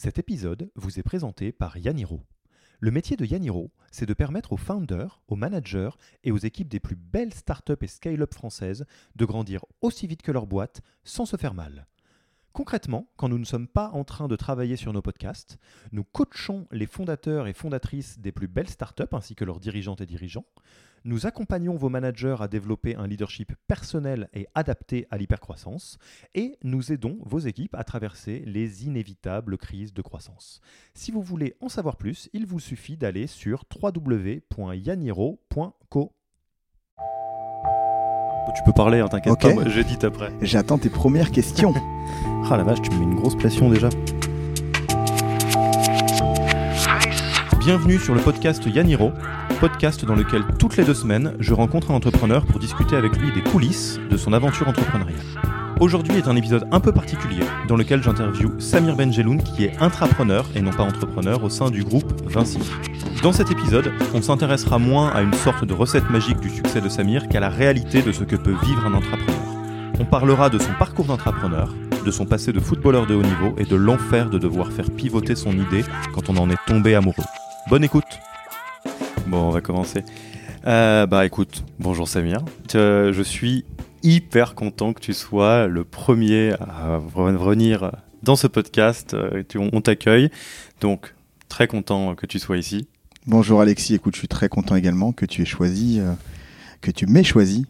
Cet épisode vous est présenté par Yaniro. Le métier de Yaniro, c'est de permettre aux founders, aux managers et aux équipes des plus belles startups et scale-up françaises de grandir aussi vite que leur boîte sans se faire mal. Concrètement, quand nous ne sommes pas en train de travailler sur nos podcasts, nous coachons les fondateurs et fondatrices des plus belles startups ainsi que leurs dirigeantes et dirigeants. Nous accompagnons vos managers à développer un leadership personnel et adapté à l'hypercroissance et nous aidons vos équipes à traverser les inévitables crises de croissance. Si vous voulez en savoir plus, il vous suffit d'aller sur www.yaniro.co. Tu peux parler, hein, t'inquiète Ok. pas, moi, j'édite après. J'attends tes premières questions. Ah la vache, tu me mets une grosse pression déjà. Bienvenue sur le podcast Yaniro, podcast dans lequel toutes les deux semaines, je rencontre un entrepreneur pour discuter avec lui des coulisses de son aventure entrepreneuriale. Aujourd'hui est un épisode un peu particulier dans lequel j'interviewe Samir Benjeloun qui est intrapreneur et non pas entrepreneur au sein du groupe Vinci. Dans cet épisode, on s'intéressera moins à une sorte de recette magique du succès de Samir qu'à la réalité de ce que peut vivre un entrepreneur. On parlera de son parcours d'entrepreneur, de son passé de footballeur de haut niveau et de l'enfer de devoir faire pivoter son idée quand on en est tombé amoureux. Bonne écoute Bon, on va commencer. Euh, bah écoute, bonjour Samir. Euh, je suis hyper content que tu sois le premier à revenir dans ce podcast. Euh, On t'accueille, donc très content que tu sois ici. Bonjour Alexis, écoute, je suis très content également que tu aies choisi, que tu m'aies choisi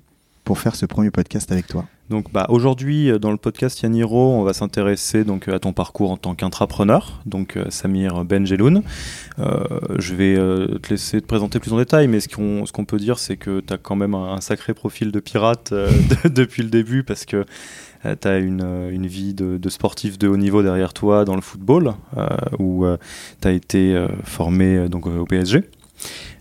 pour faire ce premier podcast avec toi. Donc bah, aujourd'hui euh, dans le podcast Yaniro, on va s'intéresser donc à ton parcours en tant qu'intrapreneur, donc euh, Samir Benjeloun. Euh, je vais euh, te laisser te présenter plus en détail, mais ce qu'on ce qu'on peut dire, c'est que tu as quand même un, sacré profil de pirate euh, de- depuis le début, parce que tu as une, euh, une vie de, sportif de haut niveau derrière toi dans le football, euh, où tu as été euh, formé euh, donc, au PSG.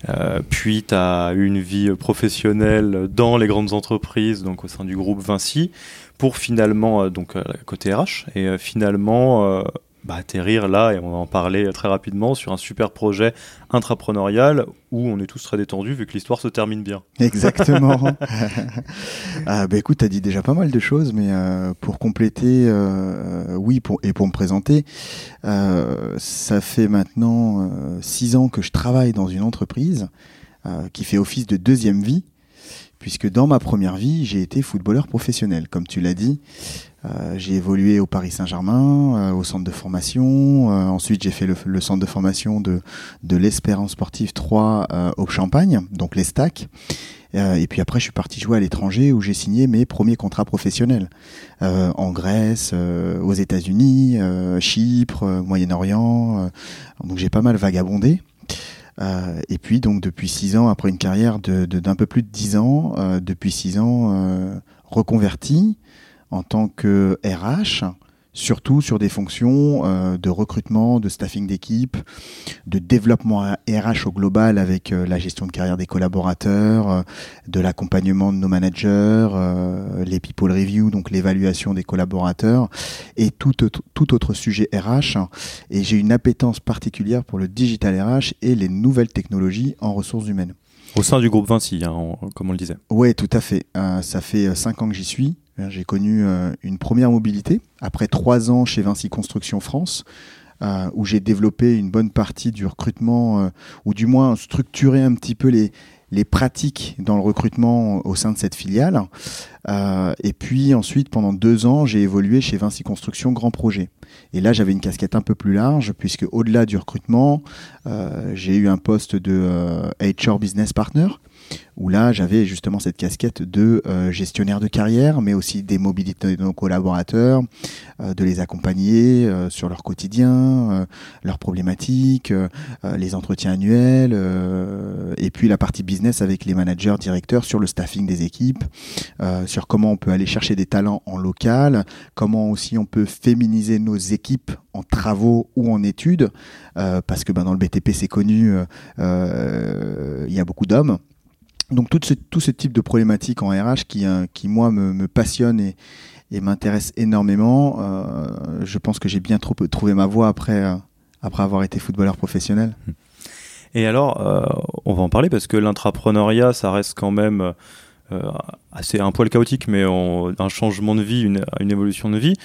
Euh, puis tu as une vie professionnelle dans les grandes entreprises, donc au sein du groupe Vinci, pour finalement, euh, donc euh, côté RH, et finalement bah, atterrir là, et on va en parler très rapidement, sur un super projet intrapreneurial où on est tous très détendus vu que l'histoire se termine bien. Exactement. ah, bah écoute, tu as dit déjà pas mal de choses, mais euh, pour compléter, euh, oui, pour, et pour me présenter, euh, ça fait maintenant six ans que je travaille dans une entreprise qui fait office de deuxième vie, puisque dans ma première vie, j'ai été footballeur professionnel, comme tu l'as dit. Euh, j'ai évolué au Paris Saint-Germain, euh, au centre de formation. Euh, ensuite, j'ai fait le, centre de formation de, l'Espérance Sportive 3 euh, au Champagne, donc les stacks. Et puis après, je suis parti jouer à l'étranger où j'ai signé mes premiers contrats professionnels en Grèce, aux États-Unis, Chypre, Moyen-Orient. donc j'ai pas mal vagabondé. Et puis donc depuis six ans, après une carrière d'un peu plus de dix ans, depuis six ans reconverti en tant que RH, surtout sur des fonctions euh, de recrutement, de staffing d'équipe, de développement RH au global avec euh, la gestion de carrière des collaborateurs, euh, de l'accompagnement de nos managers, les people review, donc l'évaluation des collaborateurs, et tout autre, tout autre sujet RH. Et j'ai une appétence particulière pour le digital RH et les nouvelles technologies en ressources humaines. Au sein du groupe Vinci, hein, on- comme on le disait. Ouais, tout à fait. Ça fait euh, cinq ans que j'y suis. J'ai connu euh, une première mobilité après trois ans chez Vinci Construction France, euh, où j'ai développé une bonne partie du recrutement, euh, ou du moins structuré un petit peu les pratiques dans le recrutement au sein de cette filiale. Et puis ensuite, pendant deux ans, j'ai évolué chez Vinci Construction Grand Projet. Et là, j'avais une casquette un peu plus large, puisque au-delà du recrutement, j'ai eu un poste de HR Business Partner, où là, j'avais justement cette casquette de euh, gestionnaire de carrière, mais aussi des mobilités de nos collaborateurs, euh, de les accompagner euh, sur leur quotidien, euh, leurs problématiques, euh, les entretiens annuels, et puis la partie business avec les managers, directeurs sur le staffing des équipes, sur comment on peut aller chercher des talents en local, comment aussi on peut féminiser nos équipes en travaux ou en études, euh, parce que ben, dans le BTP c'est connu, euh, euh, il y a beaucoup d'hommes. Donc tout ce, tout ce type de problématiques en RH qui, euh, qui moi, me, me passionne et, et m'intéresse énormément. Euh, je pense que j'ai bien trop, trouvé ma voie après, euh, après avoir été footballeur professionnel. Et alors, euh, on va en parler parce que l'intrapreneuriat, ça reste quand même euh, assez un poil chaotique, mais on- un changement de vie, une, une évolution de vie.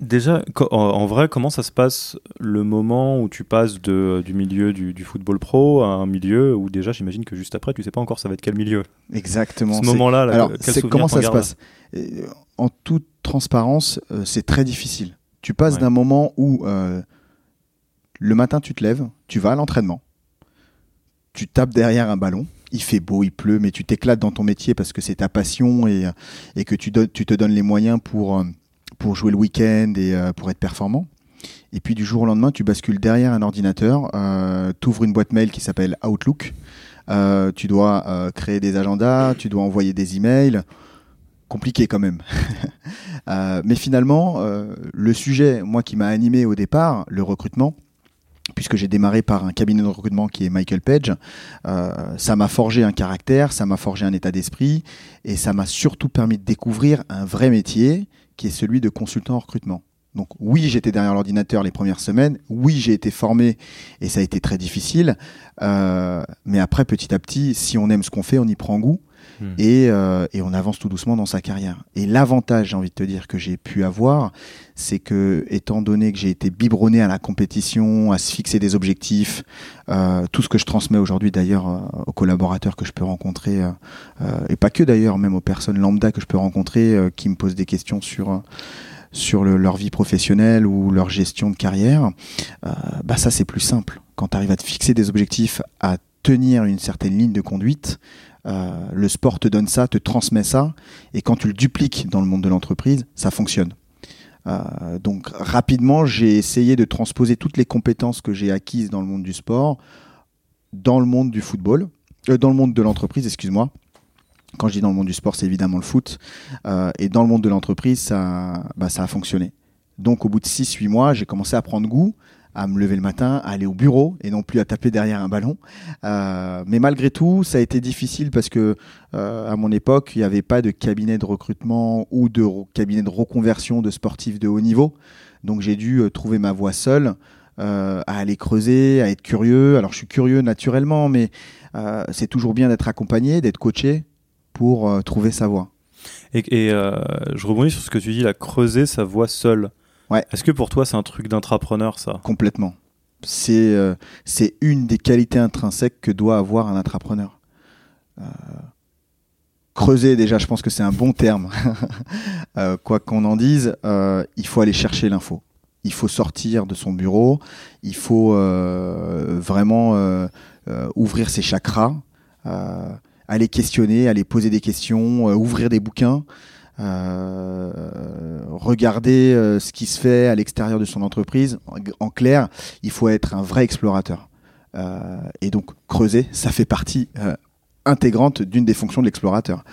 Déjà, en vrai, comment ça se passe le moment où tu passes de, du milieu du, football pro à un milieu où déjà, j'imagine que juste après, tu sais pas encore ça va être quel milieu? Exactement. Ce moment-là, alors comment ça se passe? Euh, En toute transparence, euh, c'est très difficile. Tu passes d'un moment où euh, le matin, tu te lèves, tu vas à l'entraînement, tu tapes derrière un ballon, il fait beau, il pleut, mais tu t'éclates dans ton métier parce que c'est ta passion et, et que tu, tu, te donnes les moyens pour pour jouer le week-end et euh, pour être performant. Et puis du jour au lendemain, tu bascules derrière un ordinateur, euh, une boîte mail qui s'appelle Outlook, euh, tu dois euh, créer des agendas, tu dois envoyer des emails. Compliqué quand même. mais finalement, le sujet, moi qui m'a animé au départ, le recrutement, puisque j'ai démarré par un cabinet de recrutement qui est Michael Page, ça m'a forgé un caractère, ça m'a forgé un état d'esprit, et ça m'a surtout permis de découvrir un vrai métier qui est celui de consultant en recrutement. Donc oui, j'étais derrière l'ordinateur les premières semaines, oui, j'ai été formé et ça a été très difficile, euh, mais après, petit à petit, si on aime ce qu'on fait, on y prend goût. Hmm. Et, euh, et, on avance tout doucement dans sa carrière. Et l'avantage, j'ai envie de te dire, que j'ai pu avoir, c'est que, étant donné que j'ai été biberonné à la compétition, à se fixer des objectifs, euh, tout ce que je transmets aujourd'hui d'ailleurs euh, aux collaborateurs que je peux rencontrer, et pas que d'ailleurs, même aux personnes lambda que je peux rencontrer qui me posent des questions sur sur le, leur vie professionnelle ou leur gestion de carrière, bah ça c'est plus simple. Quand tu arrives à te fixer des objectifs, à tenir une certaine ligne de conduite, euh, le sport te donne ça, te transmet ça, et quand tu le dupliques dans le monde de l'entreprise, ça fonctionne. Euh, donc rapidement, j'ai essayé de transposer toutes les compétences que j'ai acquises dans le monde du sport, dans le monde du football, euh, dans le monde de l'entreprise, excuse-moi. Quand je dis dans le monde du sport, c'est évidemment le foot. et dans le monde de l'entreprise, ça, bah, ça a fonctionné. Donc au bout de 6-8 mois, j'ai commencé à prendre goût à me lever le matin, à aller au bureau et non plus à taper derrière un ballon. Euh, mais malgré tout, ça a été difficile parce que euh, à mon époque, il n'y avait pas de cabinet de recrutement ou de cabinet de reconversion de sportifs de haut niveau. Donc j'ai dû euh, trouver ma voie seule. à aller creuser, à être curieux. Alors je suis curieux naturellement, mais c'est toujours bien d'être accompagné, d'être coaché pour trouver sa voie. Et, et je rebondis sur ce que tu dis, la creuser sa voie seule. Ouais. Est-ce que pour toi c'est un truc d'intrapreneur ça? Complètement. C'est euh, c'est une des qualités intrinsèques que doit avoir un intrapreneur. Euh, creuser déjà, je pense que c'est un bon terme. euh, quoi qu'on en dise, euh, il faut aller chercher l'info. Il faut sortir de son bureau. Il faut vraiment ouvrir ses chakras, aller questionner, aller poser des questions, ouvrir des bouquins. Euh, regarder euh, ce qui se fait à l'extérieur de son entreprise. En, clair, il faut être un vrai explorateur. Euh, et donc creuser, ça fait partie intégrante d'une des fonctions de l'explorateur.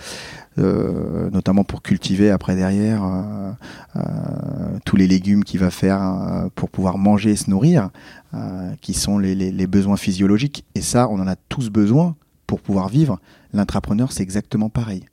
Notamment pour cultiver après derrière tous les légumes qu'il va faire pour pouvoir manger et se nourrir, qui sont les, les, les, besoins physiologiques. Et ça, on en a tous besoin pour pouvoir vivre. L'intrapreneur, c'est exactement pareil.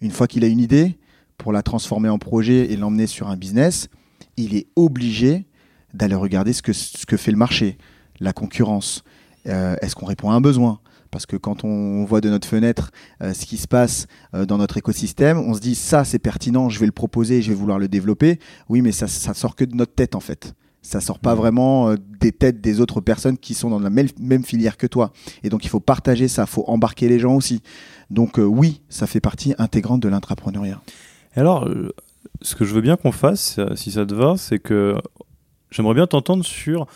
Une fois qu'il a une idée, pour la transformer en projet et l'emmener sur un business, il est obligé d'aller regarder ce que, ce que fait le marché, la concurrence. Euh, est-ce qu'on répond à un besoin? Parce que quand on voit de notre fenêtre euh, ce qui se passe euh, dans notre écosystème, on se dit ça c'est pertinent, je vais le proposer, je vais vouloir le développer. Oui, mais ça, ça sort que de notre tête en fait. Ça sort pas vraiment des têtes des autres personnes qui sont dans la même, même filière que toi. Et donc il faut partager ça, il faut embarquer les gens aussi. Donc oui, ça fait partie intégrante de l'intrapreneuriat alors, euh, ce que je veux bien qu'on fasse, euh, si ça te va, c'est que j'aimerais bien t'entendre sur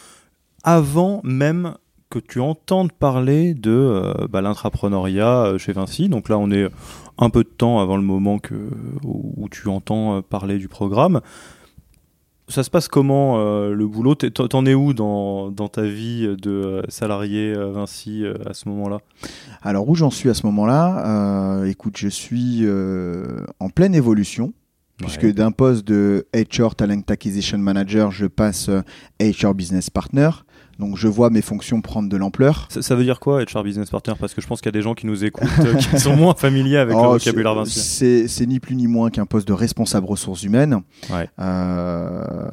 avant même que tu entendes parler de euh, bah, l'intrapreneuriat chez Vinci. Donc là, on est un peu de temps avant le moment où, tu entends parler du programme. Ça se passe comment le boulot? T'en es où dans, dans, ta vie de salarié Vinci à ce moment-là? Alors où j'en suis à ce moment-là? Écoute, je suis en pleine évolution. Puisque d'un poste de HR Talent Acquisition Manager, je passe HR Business Partner. Donc je vois mes fonctions prendre de l'ampleur. Ça, veut dire quoi HR Business Partner? Parce que je pense qu'il y a des gens qui nous écoutent qui sont moins familiers avec le oh, vocabulaire Vinci. C'est ni plus ni moins qu'un poste de responsable ressources humaines. Ouais. Euh,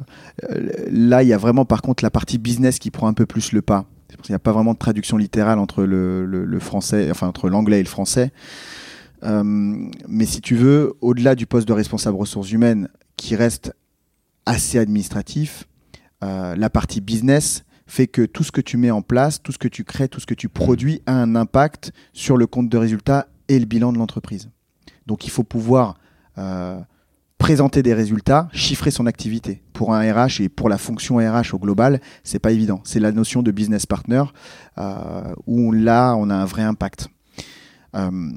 là, il y a vraiment par contre la partie business qui prend un peu plus le pas. Il n'y a pas vraiment de traduction littérale entre le, le, le français, enfin entre l'anglais et le français. Euh, mais si tu veux, au-delà du poste de responsable ressources humaines, qui reste assez administratif. Euh, la partie business fait que tout ce que tu mets en place, tout ce que tu crées, tout ce que tu produis a un impact sur le compte de résultat et le bilan de l'entreprise. Donc il faut pouvoir euh, présenter des résultats, chiffrer son activité. Pour un RH et pour la fonction RH au global, c'est pas évident. C'est la notion de business partner euh, où là on a un vrai impact. Euh,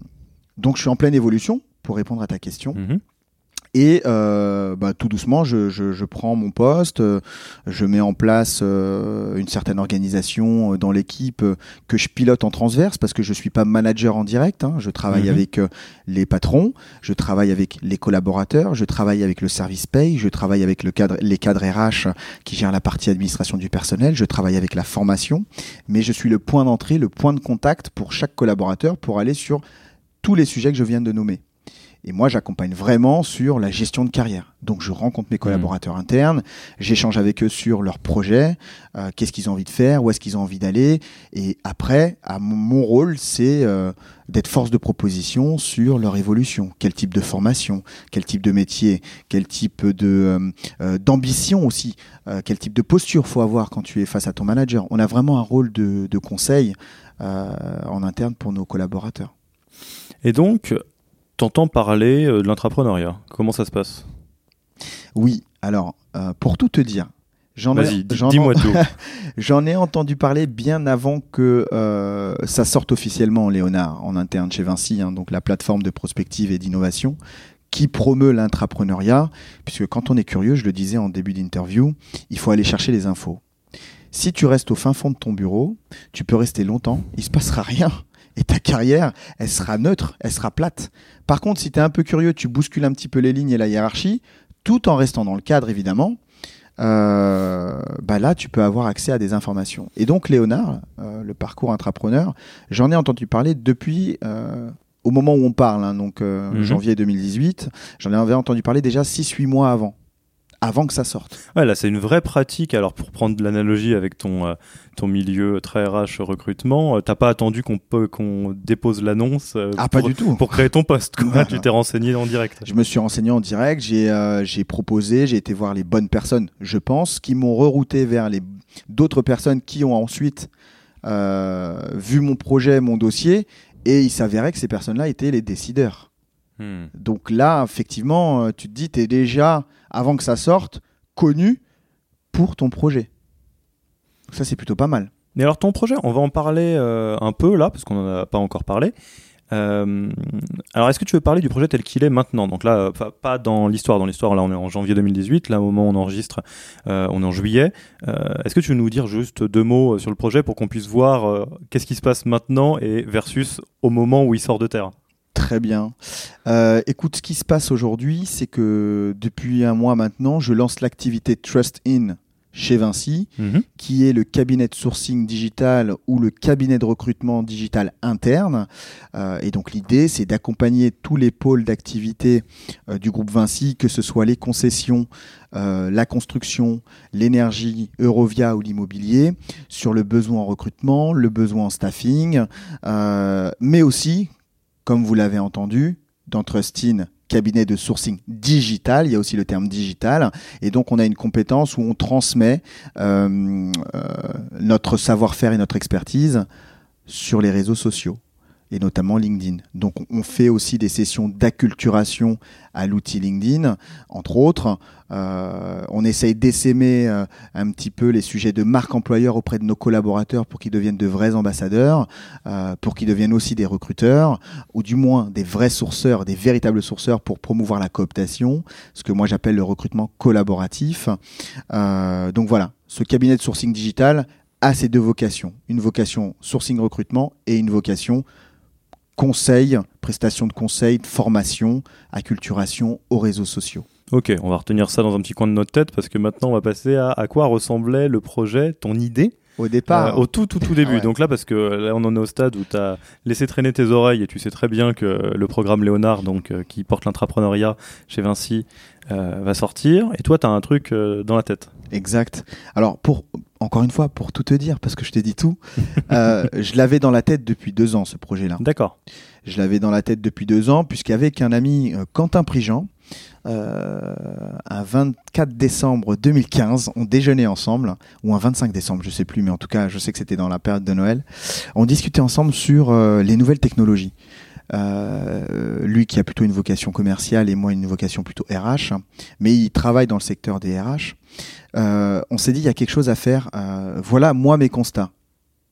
donc je suis en pleine évolution pour répondre à ta question. Mhm. Et euh, bah, tout doucement, je, je, je, prends mon poste, euh, je mets en place euh, une certaine organisation euh, dans l'équipe euh, que je pilote en transverse parce que je suis pas manager en direct. Hein. Je travaille Mhm. avec les patrons, je travaille avec les collaborateurs, je travaille avec le service paye, je travaille avec le cadre, les cadres RH qui gèrent la partie administration du personnel, je travaille avec la formation, mais je suis le point d'entrée, le point de contact pour chaque collaborateur pour aller sur tous les sujets que je viens de nommer. Et moi, j'accompagne vraiment sur la gestion de carrière. Donc, je rencontre mes collaborateurs internes, j'échange avec eux sur leurs projets, euh, qu'est-ce qu'ils ont envie de faire, où est-ce qu'ils ont envie d'aller. Et après, à mon, mon rôle, c'est euh, d'être force de proposition sur leur évolution. Quel type de formation, quel type de métier, quel type de euh, euh, d'ambition aussi, euh, quel type de posture faut avoir quand tu es face à ton manager. On a vraiment un rôle de, de conseil euh, en interne pour nos collaborateurs. Et donc, t'entends parler euh, de l'intrapreneuriat. Comment ça se passe? Oui, alors, euh, pour tout te dire, j'en ai, entendu parler bien avant que euh, ça sorte officiellement, Léonard, en interne chez Vinci, hein, donc la plateforme de prospective et d'innovation, qui promeut l'intrapreneuriat, puisque quand on est curieux, je le disais en début d'interview, il faut aller chercher les infos. Si tu restes au fin fond de ton bureau, tu peux rester longtemps, il se passera rien. Et ta carrière, elle sera neutre, elle sera plate. Par contre, si tu es un peu curieux, tu bouscules un petit peu les lignes et la hiérarchie, tout en restant dans le cadre, évidemment, euh, bah là, tu peux avoir accès à des informations. Et donc, Léonard, euh, le parcours intrapreneur, j'en ai entendu parler depuis euh, au moment où on parle, hein, donc euh, Mhm. janvier 2018. J'en avais entendu parler déjà 6-8 mois avant, avant que ça sorte. Ouais, là, c'est une vraie pratique. Alors, pour prendre l'analogie avec ton, euh, ton milieu très RH recrutement, euh, t'as pas attendu qu'on peut qu'on dépose l'annonce euh, Ah, pas pour, du tout. pour créer ton poste. quoi. Non, tu t'es renseigné en direct. Je me suis renseigné en direct, j'ai euh, j'ai proposé, j'ai été voir les bonnes personnes, je pense, qui m'ont rerouté vers les d'autres personnes qui ont ensuite euh, vu mon projet, mon dossier, et il s'avérait que ces personnes-là étaient les décideurs. Hmm. Donc là, effectivement, tu te dis, tu es déjà, avant que ça sorte, connu pour ton projet. Ça, c'est plutôt pas mal. Mais alors, ton projet, on va en parler euh, un peu là, parce qu'on n'en a pas encore parlé. Euh, alors, est-ce que tu veux parler du projet tel qu'il est maintenant? Donc là, euh, pas, dans l'histoire. Dans l'histoire, là, on est en janvier 2018. Là, au moment où on enregistre, on est en juillet. Est-ce que tu veux nous dire juste deux mots sur le projet pour qu'on puisse voir qu'est-ce qui se passe maintenant et versus au moment où il sort de terre? Très bien. Euh, écoute, ce qui se passe aujourd'hui, c'est que depuis un mois maintenant, je lance l'activité Trust In chez Vinci, qui est le cabinet de sourcing digital ou le cabinet de recrutement digital interne. Euh, et donc l'idée, c'est d'accompagner tous les pôles d'activité euh, du groupe Vinci, que ce soit les concessions, euh, la construction, l'énergie, Eurovia ou l'immobilier, sur le besoin en recrutement, le besoin en staffing, mais aussi, comme vous l'avez entendu, dans Trustin, cabinet de sourcing digital, il y a aussi le terme digital, et donc on a une compétence où on transmet euh, euh, notre savoir-faire et notre expertise sur les réseaux sociaux et notamment LinkedIn. Donc on fait aussi des sessions d'acculturation à l'outil LinkedIn, entre autres. Euh, on essaye d'essaimer euh, un petit peu les sujets de marque employeur auprès de nos collaborateurs pour qu'ils deviennent de vrais ambassadeurs, euh, pour qu'ils deviennent aussi des recruteurs, ou du moins des vrais sourceurs, des véritables sourceurs pour promouvoir la cooptation, ce que moi j'appelle le recrutement collaboratif. Donc voilà, ce cabinet de sourcing digital a ces deux vocations. Une vocation sourcing recrutement et une vocation conseil, prestation de conseil, de formation, acculturation aux réseaux sociaux. Ok, on va retenir ça dans un petit coin de notre tête parce que maintenant on va passer à à quoi ressemblait le projet, ton idée Au départ, Euh, au tout tout tout début. Ah ouais. Donc là, parce que là, on en est au stade où tu as laissé traîner tes oreilles et tu sais très bien que le programme Léonard, donc euh, qui porte l'entrepreneuriat chez Vinci, euh, va sortir. Et toi, tu as un truc dans la tête. Exact. Alors, pour encore une fois, pour tout te dire, parce que je t'ai dit tout, euh, je l'avais dans la tête depuis deux ans, ce projet-là. D'accord. Je l'avais dans la tête depuis deux ans, puisqu'avec un ami, euh, Quentin Prigent, euh, un 24 décembre 2015. On déjeunait ensemble, ou un 25 décembre, je sais plus, mais en tout cas, je sais que c'était dans la période de Noël. On discutait ensemble sur euh, les nouvelles technologies. Euh, lui qui a plutôt une vocation commerciale et moi une vocation plutôt RH, mais il travaille dans le secteur des RH. Euh, on s'est dit il y a quelque chose à faire. Euh, voilà moi mes constats.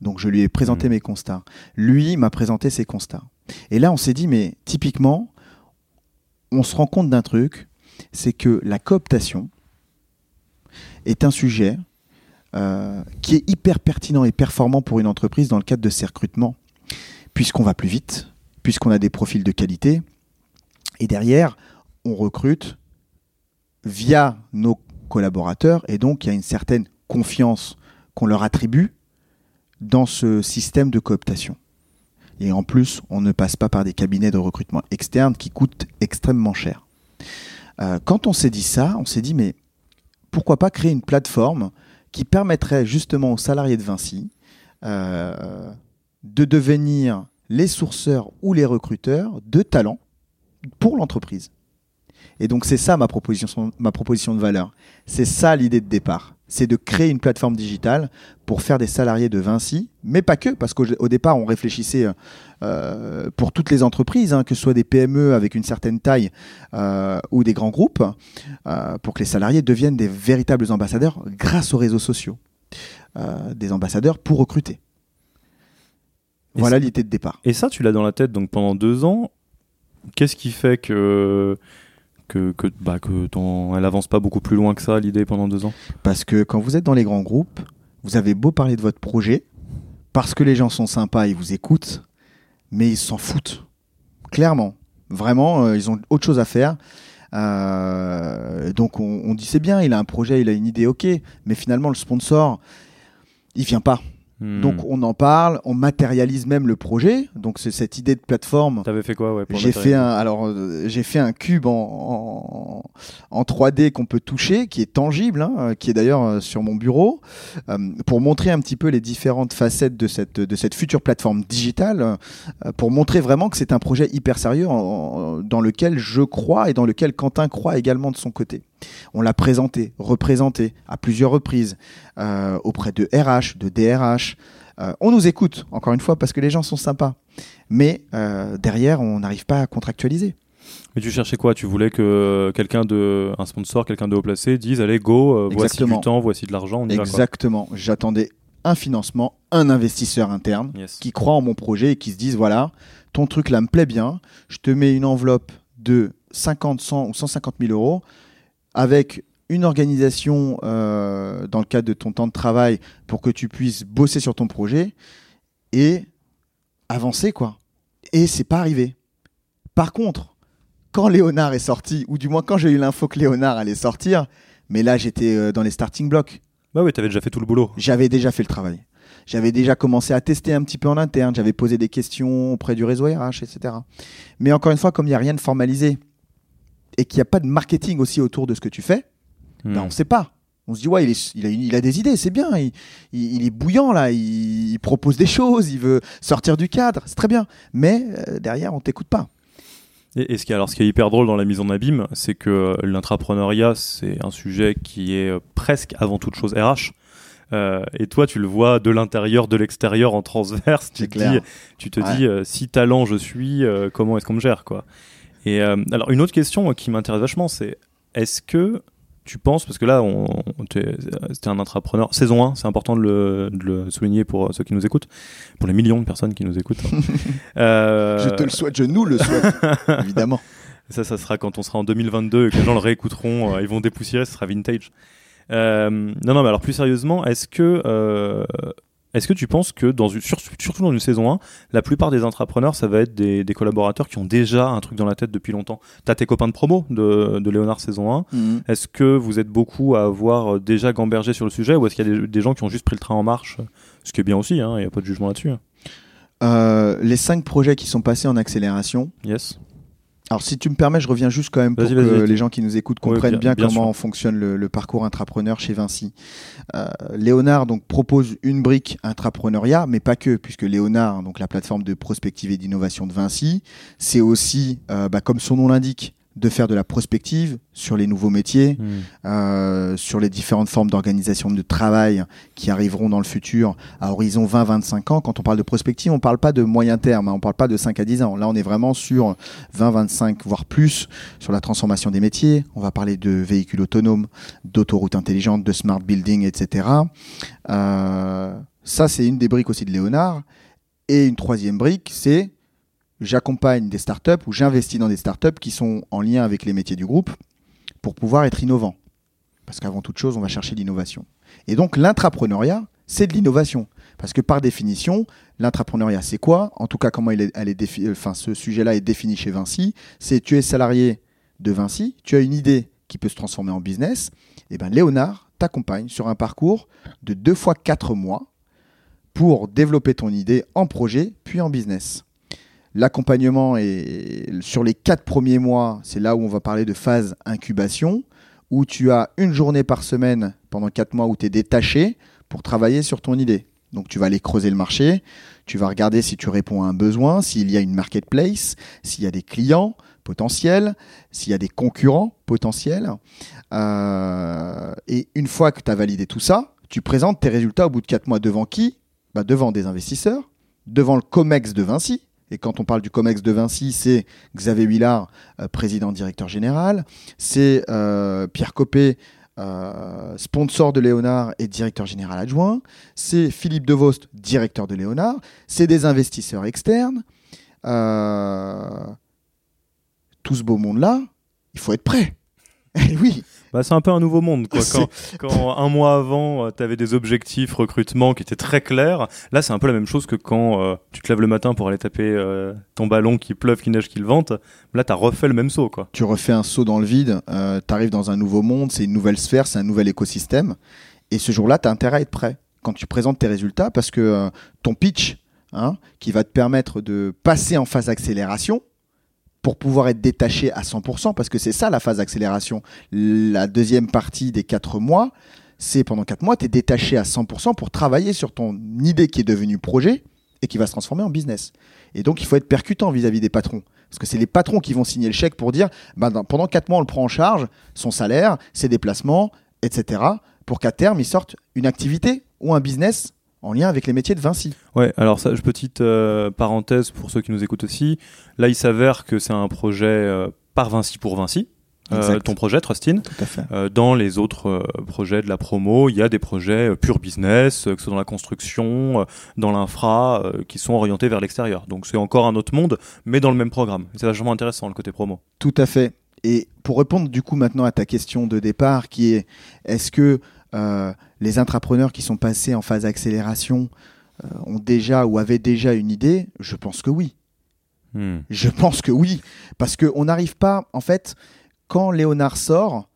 Donc je lui ai présenté Mhm. mes constats. Lui m'a présenté ses constats. Et là on s'est dit mais typiquement on se rend compte d'un truc, c'est que la cooptation est un sujet qui est hyper pertinent et performant pour une entreprise dans le cadre de ses recrutements, puisqu'on va plus vite, puisqu'on a des profils de qualité, et derrière, on recrute via nos collaborateurs, et donc il y a une certaine confiance qu'on leur attribue dans ce système de cooptation. Et en plus, on ne passe pas par des cabinets de recrutement externes qui coûtent extrêmement cher. Euh, quand on s'est dit ça, on s'est dit, mais pourquoi pas créer une plateforme qui permettrait justement aux salariés de Vinci euh, de devenir les sourceurs ou les recruteurs de talents pour l'entreprise. Et donc c'est ça ma proposition, ma proposition de valeur. C'est ça l'idée de départ. C'est de créer une plateforme digitale pour faire des salariés de Vinci, mais pas que, parce qu'au au départ on réfléchissait euh, pour toutes les entreprises, hein, que ce soit des PME avec une certaine taille euh, ou des grands groupes, euh, pour que les salariés deviennent des véritables ambassadeurs grâce aux réseaux sociaux. Des ambassadeurs pour recruter. Voilà l'idée de départ. Et ça, tu l'as dans la tête donc pendant deux ans. Qu'est-ce qui fait que que que bah que ton- elle avance pas beaucoup plus loin que ça l'idée pendant deux ans? Parce que quand vous êtes dans les grands groupes, vous avez beau parler de votre projet, parce que les gens sont sympas, ils vous écoutent, mais ils s'en foutent. Clairement. Vraiment, euh, ils ont autre chose à faire. Euh, donc on, on dit c'est bien, il a un projet, il a une idée, ok, mais finalement le sponsor, il vient pas. Hmm. Donc on en parle, on matérialise même le projet. Donc c'est cette idée de plateforme. T'avais fait quoi ouais J'ai fait un, alors euh, j'ai fait un cube en, en, en 3D qu'on peut toucher, qui est tangible, hein, qui est d'ailleurs euh, sur mon bureau, euh, pour montrer un petit peu les différentes facettes de cette de cette future plateforme digitale, euh, pour montrer vraiment que c'est un projet hyper sérieux en- dans lequel je crois et dans lequel Quentin croit également de son côté. On l'a présenté, représenté à plusieurs reprises euh, auprès de RH, de DRH. Euh, on nous écoute, encore une fois, parce que les gens sont sympas. Mais euh, derrière, on n'arrive pas à contractualiser. Mais tu cherchais quoi? Tu voulais que quelqu'un de un sponsor, quelqu'un de haut placé dise allez go, voici du temps, voici de l'argent, on y va Exactement. J'attendais un financement, un investisseur interne. Yes. qui croit en mon projet et qui se dise voilà, ton truc là me plaît bien, je te mets une enveloppe de 50, 100 ou 150 000 euros avec une organisation euh, dans le cadre de ton temps de travail pour que tu puisses bosser sur ton projet et avancer quoi. Et c'est pas arrivé. Par contre, quand Léonard est sorti, ou du moins quand j'ai eu l'info que Léonard allait sortir, mais là j'étais euh, dans les starting blocks. Bah oui, t'avais déjà fait tout le boulot. J'avais déjà fait le travail. J'avais déjà commencé à tester un petit peu en interne. J'avais posé des questions auprès du réseau RH, etc. Mais encore une fois, comme il n'y a rien de formalisé et qu'il n'y a pas de marketing aussi autour de ce que tu fais, Hmm. ben, on ne sait pas. On se dit, ouais, il, est- il a, il a des idées, c'est bien. Il, il- est bouillant, là. Il, propose des choses. Il veut sortir du cadre. C'est très bien. Mais euh, derrière, on t'écoute pas. Et, et ce qui alors, ce qui est hyper drôle dans la mise en abîme, c'est que euh, l'intrapreneuriat, c'est un sujet qui est euh, presque avant toute chose RH. Euh, et toi, tu le vois de l'intérieur, de l'extérieur, en transverse. Tu te dis, tu te Ouais. dis euh, si talent je suis, euh, comment est-ce qu'on me gère quoi? Et euh, alors une autre question euh, qui m'intéresse vachement, c'est est-ce que tu penses, parce que là, on, on c'était un intrapreneur, saison 1, c'est important de le, de le souligner pour euh, ceux qui nous écoutent, pour les millions de personnes qui nous écoutent. Euh, Je te le souhaite, je nous le souhaite, évidemment. Ça, ça sera quand on sera en 2022 et que les gens le réécouteront, euh, ils vont dépoussiérer, ce sera vintage. Euh, non, non, mais alors plus sérieusement, est-ce que, euh, est-ce que tu penses que, dans une, sur- surtout dans une saison 1, la plupart des entrepreneurs, ça va être des, des collaborateurs qui ont déjà un truc dans la tête depuis longtemps? T'as tes copains de promo de, de Léonard saison 1. Mhm. Est-ce que vous êtes beaucoup à avoir déjà gambergé sur le sujet ou est-ce qu'il y a des, des gens qui ont juste pris le train en marche? Ce qui est bien aussi, il n'y a pas de jugement là-dessus. hein. Euh, les cinq projets qui sont passés en accélération, Yes. Alors, si tu me permets, je reviens juste quand même pour Vas-y, que vas-y. les gens qui nous écoutent comprennent bien- bien, bien comment fonctionne le, le parcours intrapreneur chez Vinci. Euh, Léonard donc propose une brique intrapreneuriat, mais pas que, puisque Léonard, donc la plateforme de prospective et d'innovation de Vinci, c'est aussi, euh, bah, comme son nom l'indique, de faire de la prospective sur les nouveaux métiers, Hmm. euh, sur les différentes formes d'organisation de travail qui arriveront dans le futur à horizon 20-25 ans. Quand on parle de prospective, on ne parle pas de moyen terme, hein, on ne parle pas de 5 à 10 ans. Là, on est vraiment sur 20-25, voire plus, sur la transformation des métiers. On va parler de véhicules autonomes, d'autoroutes intelligentes, de smart building, etc. Euh, ça, c'est une des briques aussi de Léonard. Et une troisième brique, c'est j'accompagne des startups ou j'investis dans des startups qui sont en lien avec les métiers du groupe pour pouvoir être innovants. Parce qu'avant toute chose, on va chercher l'innovation. Et donc l'intrapreneuriat, c'est de l'innovation. Parce que par définition, l'intrapreneuriat, c'est quoi? En tout cas, comment il est, ce sujet-là est défini chez Vinci. C'est tu es salarié de Vinci, tu as une idée qui peut se transformer en business. Et ben Léonard t'accompagne sur un parcours de deux fois quatre mois pour développer ton idée en projet puis en business. L'accompagnement est sur les quatre premiers mois, c'est là où on va parler de phase incubation, où tu as une journée par semaine pendant quatre mois où tu es détaché pour travailler sur ton idée. Donc tu vas aller creuser le marché, tu vas regarder si tu réponds à un besoin, s'il y a une marketplace, s'il y a des clients potentiels, s'il y a des concurrents potentiels. Euh, et une fois que tu as validé tout ça, tu présentes tes résultats au bout de quatre mois devant qui? Bah Devant des investisseurs, devant le COMEX de Vinci. Et quand on parle du COMEX de Vinci, c'est Xavier Huillard, euh, président directeur général, c'est euh, Pierre Copé, euh, sponsor de Léonard et directeur général adjoint, c'est Philippe Devost, directeur de Léonard, c'est des investisseurs externes. Tout ce beau monde-là, il faut être prêt. Et oui, Bah, c'est un peu un nouveau monde. Quoi. Quand, quand un mois avant, tu avais des objectifs recrutement qui étaient très clairs, là, c'est un peu la même chose que quand euh, tu te lèves le matin pour aller taper euh, ton ballon qui pleuve, qui neige, qui le vente. Là, tu as refait le même saut. Quoi. tu refais un saut dans le vide, tu arrives dans un nouveau monde, c'est une nouvelle sphère, c'est un nouvel écosystème. Et ce jour-là, tu as intérêt à être prêt quand tu présentes tes résultats parce que euh, ton pitch, hein, qui va te permettre de passer en phase d'accélération, pour pouvoir être détaché à 100%, parce que c'est ça la phase d'accélération. La deuxième partie des quatre mois, c'est pendant quatre mois, tu es détaché à 100% pour travailler sur ton idée qui est devenue projet et qui va se transformer en business. Et donc, il faut être percutant vis-à-vis des patrons. Parce que c'est les patrons qui vont signer le chèque pour dire, ben, pendant quatre mois, on le prend en charge, son salaire, ses déplacements, etc., pour qu'à terme, il sorte une activité ou un business en lien avec les métiers de Vinci. Ouais, alors ça, petite euh, parenthèse pour ceux qui nous écoutent aussi. Là, il s'avère que c'est un projet euh, par Vinci pour Vinci. Euh, ton projet, Trustin. Tout à fait. Euh, dans les autres projets de la promo, il y a des projets pure business, que ce soit dans la construction, dans l'infra, qui sont orientés vers l'extérieur. Donc c'est encore un autre monde, mais dans le même programme. C'est vachement intéressant le côté promo. Tout à fait. Et pour répondre du coup maintenant à ta question de départ, qui est est-ce que les intrapreneurs qui sont passés en phase accélération euh, ont déjà ou avaient déjà une idée Je pense que oui. Hmm. Je pense que oui. Parce qu'on n'arrive pas, en fait, quand Léonard sort,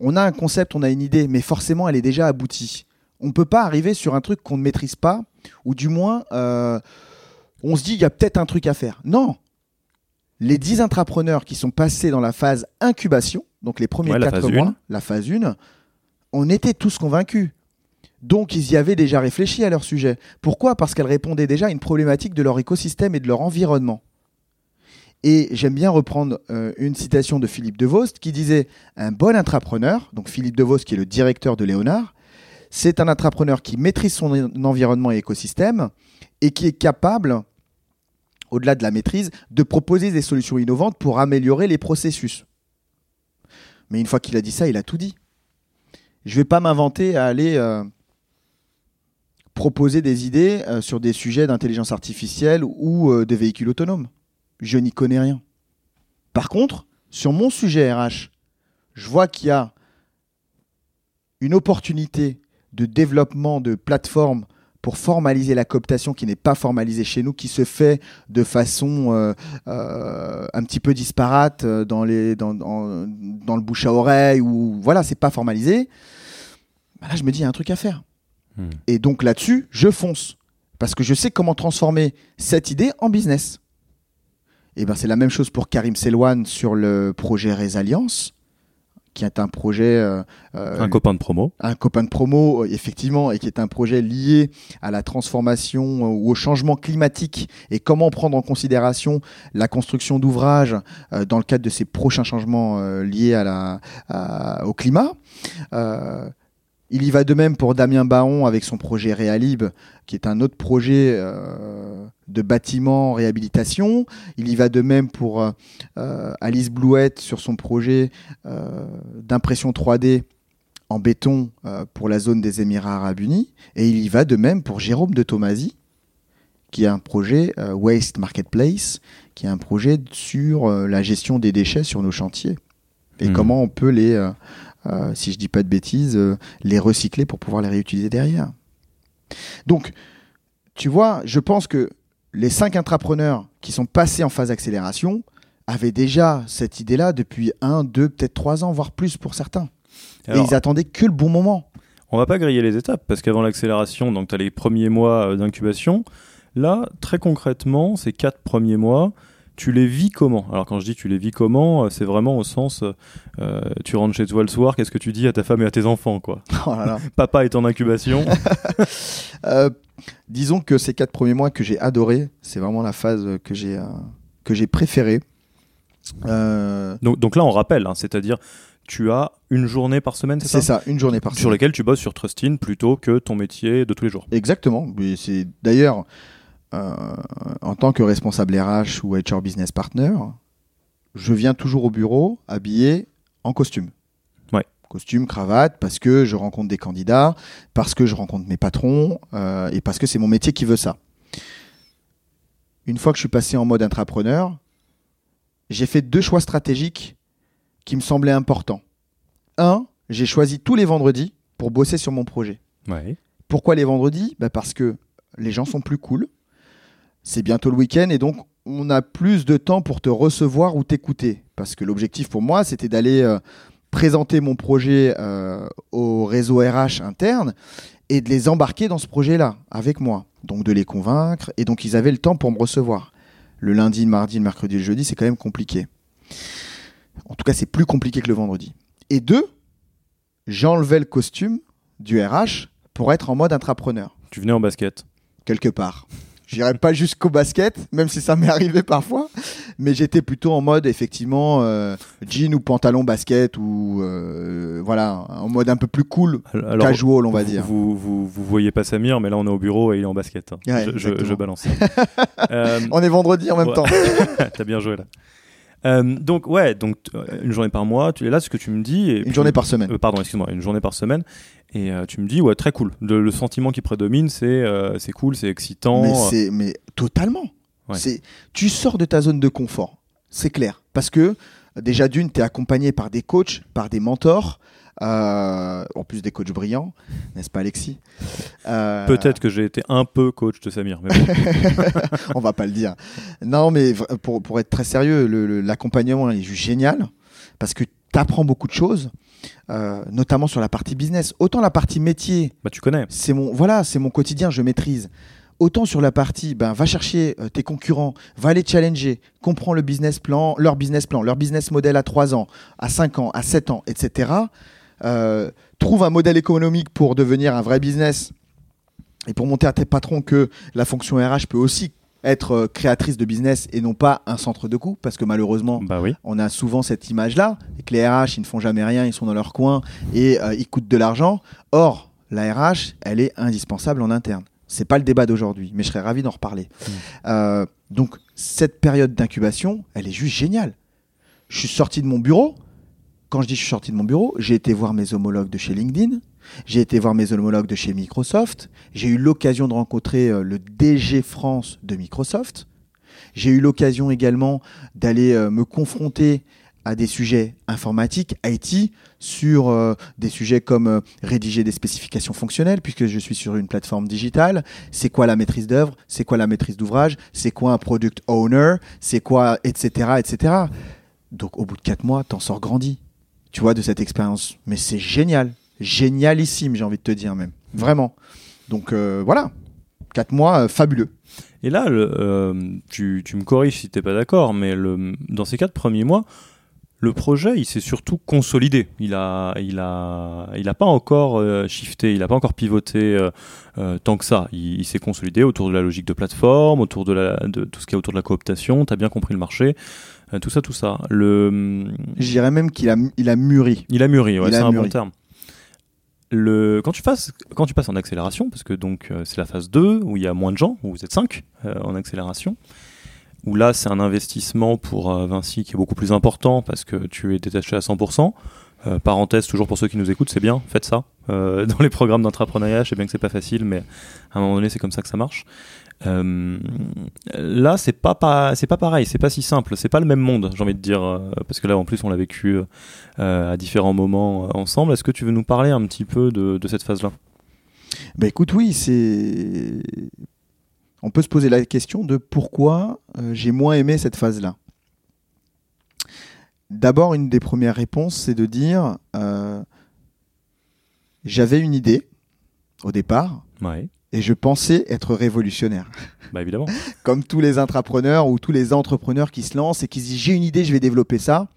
on a un concept, on a une idée, mais forcément elle est déjà aboutie. On ne peut pas arriver sur un truc qu'on ne maîtrise pas, ou du moins, euh, on se dit il y a peut-être un truc à faire. Non. Les 10 intrapreneurs qui sont passés dans la phase incubation, donc les premiers Ouais, la 4 phase mois, la phase 1, on était tous convaincus. Donc ils y avaient déjà réfléchi à leur sujet. Pourquoi? Parce qu'elles répondaient déjà à une problématique de leur écosystème et de leur environnement. Et j'aime bien reprendre euh, une citation de Philippe Devost qui disait Un bon intrapreneur, donc Philippe Devost qui est le directeur de Léonard, c'est un intrapreneur qui maîtrise son en- environnement et écosystème et qui est capable, au-delà de la maîtrise, de proposer des solutions innovantes pour améliorer les processus. Mais une fois qu'il a dit ça, il a tout dit. Je ne vais pas m'inventer à aller euh, proposer des idées euh, sur des sujets d'intelligence artificielle ou euh, de véhicules autonomes. Je n'y connais rien. Par contre, sur mon sujet RH, je vois qu'il y a une opportunité de développement de plateformes pour formaliser la cooptation qui n'est pas formalisée chez nous, qui se fait de façon euh, euh, un petit peu disparate euh, dans, les, dans, dans, dans le bouche à oreille, ou voilà, c'est pas formalisé. Bah là, je me dis, il y a un truc à faire. Hmm. Et donc là-dessus, je fonce. Parce que je sais comment transformer cette idée en business. Et ben c'est la même chose pour Karim Selouane sur le projet Résalience, qui est un projet. Euh, un copain de promo. Un copain de promo, effectivement, et qui est un projet lié à la transformation ou au changement climatique et comment prendre en considération la construction d'ouvrages dans le cadre de ces prochains changements liés à la, au climat. Il y va de même pour Damien Baron avec son projet Réalib, qui est un autre projet euh, de bâtiment réhabilitation. Il y va de même pour euh, Alice Blouette sur son projet euh, d'impression 3D en béton pour la zone des Émirats arabes unis. Et il y va de même pour Jérôme de Tomasi, qui a un projet Waste Marketplace, qui est un projet sur la gestion des déchets sur nos chantiers. Et hmm. comment on peut les euh, si je dis pas de bêtises, euh, les recycler pour pouvoir les réutiliser derrière. Donc, tu vois, je pense que les cinq intrapreneurs qui sont passés en phase d'accélération avaient déjà cette idée-là depuis un, deux, peut-être trois ans, voire plus pour certains. Et ils attendaient que le bon moment. On va pas griller les étapes parce qu'avant l'accélération, donc tu as les premiers mois euh, d'incubation. Là, très concrètement, ces quatre premiers mois, tu les vis comment? Alors quand je dis tu les vis comment, euh, c'est vraiment au sens, euh, tu rentres chez toi le soir, qu'est-ce que tu dis à ta femme et à tes enfants quoi? Oh Papa est en incubation. Euh, disons que ces quatre premiers mois que j'ai adoré, c'est vraiment la phase que j'ai que j'ai préférée. Donc, donc, là on rappelle, hein, c'est-à-dire tu as une journée par semaine, c'est ça? C'est ça, une journée par semaine. Sur laquelle tu bosses sur Trustin plutôt que ton métier de tous les jours. Exactement. C'est d'ailleurs euh, en tant que responsable RH ou HR business partner, je viens toujours au bureau habillé en costume. Ouais. Costume, cravate, parce que je rencontre des candidats, parce que je rencontre mes patrons euh, et parce que c'est mon métier qui veut ça. Une fois que je suis passé en mode intrapreneur, j'ai fait deux choix stratégiques qui me semblaient importants. Un, j'ai choisi tous les vendredis pour bosser sur mon projet. Ouais. Pourquoi les vendredis? Bah Parce que les gens sont plus cool, c'est bientôt le week-end et donc on a plus de temps pour te recevoir ou t'écouter. Parce que l'objectif pour moi, c'était d'aller euh, présenter mon projet euh, au réseau RH interne et de les embarquer dans ce projet-là avec moi. Donc de les convaincre. Et donc ils avaient le temps pour me recevoir. Le lundi, le mardi, le mercredi, le jeudi, c'est quand même compliqué. En tout cas, c'est plus compliqué que le vendredi. Et deux, j'enlevais le costume du RH pour être en mode intrapreneur. Tu venais en basket Quelque part. J'irai pas jusqu'au basket, même si ça m'est arrivé parfois. Mais j'étais plutôt en mode, effectivement, euh, jean ou pantalon basket ou euh, voilà, en mode un peu plus cool, casual, on va dire. Vous, vous, vous, voyez pas Samir, mais là on est au bureau et il est en basket. Hein. je, je, balance. euh, on est vendredi en même temps. T'as bien joué là. Euh, donc ouais, donc une journée par mois, tu es là, ce que tu me dis. Et une journée par semaine. pardon, excuse-moi, une journée par semaine. Et euh, tu me dis, ouais, très cool. Le, sentiment qui prédomine, c'est euh, c'est cool, c'est excitant. Mais, c'est, mais totalement. C'est, tu sors de ta zone de confort, c'est clair. Parce que déjà d'une, tu es accompagné par des coachs, par des mentors. Euh, en plus des coachs brillants, n'est-ce pas Alexis Peut-être que j'ai été un peu coach de Samir. Mais On va pas le dire. Non, mais pour, pour être très sérieux, l'accompagnement est juste génial parce que tu apprends beaucoup de choses. Euh, notamment sur la partie business. Autant la partie métier, bah, tu connais. C'est mon voilà, c'est mon quotidien, je maîtrise. Autant sur la partie, ben, va chercher euh, tes concurrents, va les challenger, comprends le business plan, leur business plan, leur business model à 3 ans, à 5 ans, à 7 ans, etc. Euh, trouve un modèle économique pour devenir un vrai business et pour montrer à tes patrons que la fonction RH peut aussi être euh, créatrice de business et non pas un centre de coût parce que malheureusement bah oui. on a souvent cette image là et que les RH ils ne font jamais rien ils sont dans leur coin et euh, ils coûtent de l'argent or la RH elle est indispensable en interne c'est pas le débat d'aujourd'hui mais je serais ravi d'en reparler mmh. euh, donc cette période d'incubation elle est juste géniale je suis sorti de mon bureau quand je dis je suis sorti de mon bureau j'ai été voir mes homologues de chez LinkedIn j'ai été voir mes homologues de chez Microsoft. J'ai eu l'occasion de rencontrer euh, le DG France de Microsoft. J'ai eu l'occasion également d'aller euh, me confronter à des sujets informatiques, IT, sur euh, des sujets comme rédiger des spécifications fonctionnelles, puisque je suis sur une plateforme digitale. C'est quoi la maîtrise d'œuvre? C'est quoi la maîtrise d'ouvrage? C'est quoi un product owner? C'est quoi, etc., etc. Donc au bout de quatre mois, t'en sors grandi, tu vois, de cette expérience. Mais c'est génial génialissime, j'ai envie de te dire même. Vraiment. Donc euh, voilà, quatre mois euh, fabuleux. Et là, euh, tu, me corriges si tu n'es pas d'accord, mais dans ces quatre premiers mois, Le projet, il s'est surtout consolidé. Il a, il a, il a pas encore euh, shifté, il n'a pas encore pivoté tant que ça. Il, il s'est consolidé autour de la logique de plateforme, autour de, la, de tout ce qui est autour de la cooptation. Tu as bien compris le marché. Euh, tout ça, tout ça. Le, Je dirais même qu'il a, il a mûri. il a mûri, ouais, c'est un bon terme. Le, quand, tu passes, quand tu passes en accélération, parce que donc euh, c'est la phase 2, où il y a moins de gens, où vous êtes 5 en accélération, où là c'est un investissement pour euh, Vinci qui est beaucoup plus important parce que tu es détaché à 100%. Euh, parenthèse, toujours pour ceux qui nous écoutent, c'est bien, faites ça. Euh, dans les programmes d'entrepreneuriat, je sais bien que c'est pas facile, mais à un moment donné, c'est comme ça que ça marche. Euh, là, c'est pas, pas, c'est pas pareil, c'est pas si simple, c'est pas le même monde, j'ai envie de dire, euh, parce que là, en plus, on l'a vécu euh, à différents moments ensemble. Est-ce que tu veux nous parler un petit peu de, de cette phase-là? Bah écoute, oui, c'est. On peut se poser la question de pourquoi j'ai moins aimé cette phase-là. D'abord, une des premières réponses, c'est de dire j'avais une idée au départ Ouais, et je pensais être révolutionnaire. bah évidemment. Comme tous les intrapreneurs ou tous les entrepreneurs qui se lancent et qui se disent j'ai une idée, je vais développer ça.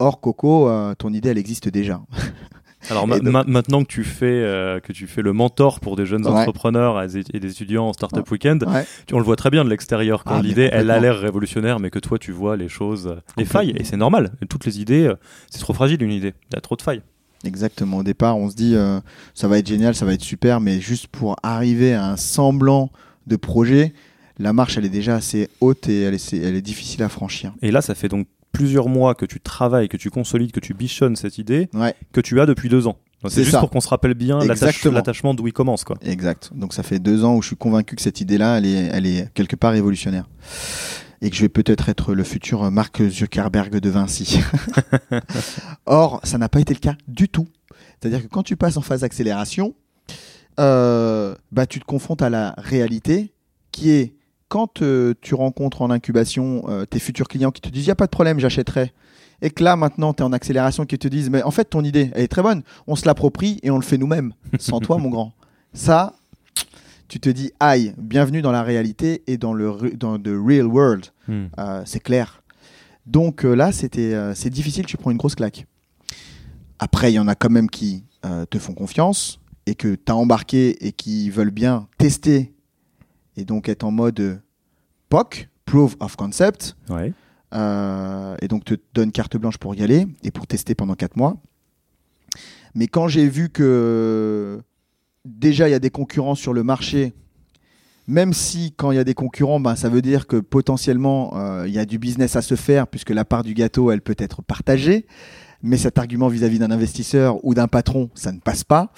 Or, Coco, euh, ton idée, elle existe déjà. Alors ma- donc- maintenant que tu fais euh, que tu fais le mentor pour des jeunes Ouais. entrepreneurs et des- étudiants en startup weekend, Ouais. tu- on le voit très bien de l'extérieur quand Ah, l'idée elle a l'air révolutionnaire, mais que toi tu vois les choses, euh, les failles et c'est normal. Toutes les idées, c'est trop fragile une idée. Il y a trop de failles. Exactement. Au départ, on se dit euh, ça va être génial, ça va être super, mais juste pour arriver à un semblant de projet, la marche elle est déjà assez haute et elle est, elle est difficile à franchir. Et là, ça fait donc plusieurs mois que tu travailles, que tu consolides, que tu bichonnes cette idée Ouais, que tu as depuis deux ans. C'est juste ça. pour qu'on se rappelle bien l'attachement d'où il commence quoi. exact. Donc ça fait deux ans où je suis convaincu que cette idée-là, elle est, elle est quelque part révolutionnaire. Et que je vais peut-être être le futur Mark Zuckerberg de Vinci. Or, ça n'a pas été le cas du tout. C'est-à-dire que quand tu passes en phase d'accélération, euh, bah, tu te confrontes à la réalité qui est quand euh, tu rencontres en incubation euh, tes futurs clients qui te disent il n'y a pas de problème, j'achèterai. Et que là, maintenant, tu es en accélération qui te disent mais en fait, ton idée, elle est très bonne. On se l'approprie et on le fait nous-mêmes, sans toi, mon grand. Ça, tu te dis aïe, bienvenue dans la réalité et dans le dans the real world. Hmm. Euh, c'est clair. Donc euh, là, c'était, euh, c'est difficile, tu prends une grosse claque. Après, il y en a quand même qui te font confiance et que tu as embarqué et qui veulent bien tester et donc être en mode POC, Proof of Concept, Ouais. et donc te donne carte blanche pour y aller et pour tester pendant 4 mois. Mais quand j'ai vu que déjà il y a des concurrents sur le marché, même si quand il y a des concurrents, ben, ça veut dire que potentiellement euh, il y a du business à se faire puisque la part du gâteau elle peut être partagée, mais cet argument vis-à-vis d'un investisseur ou d'un patron, ça ne passe pas.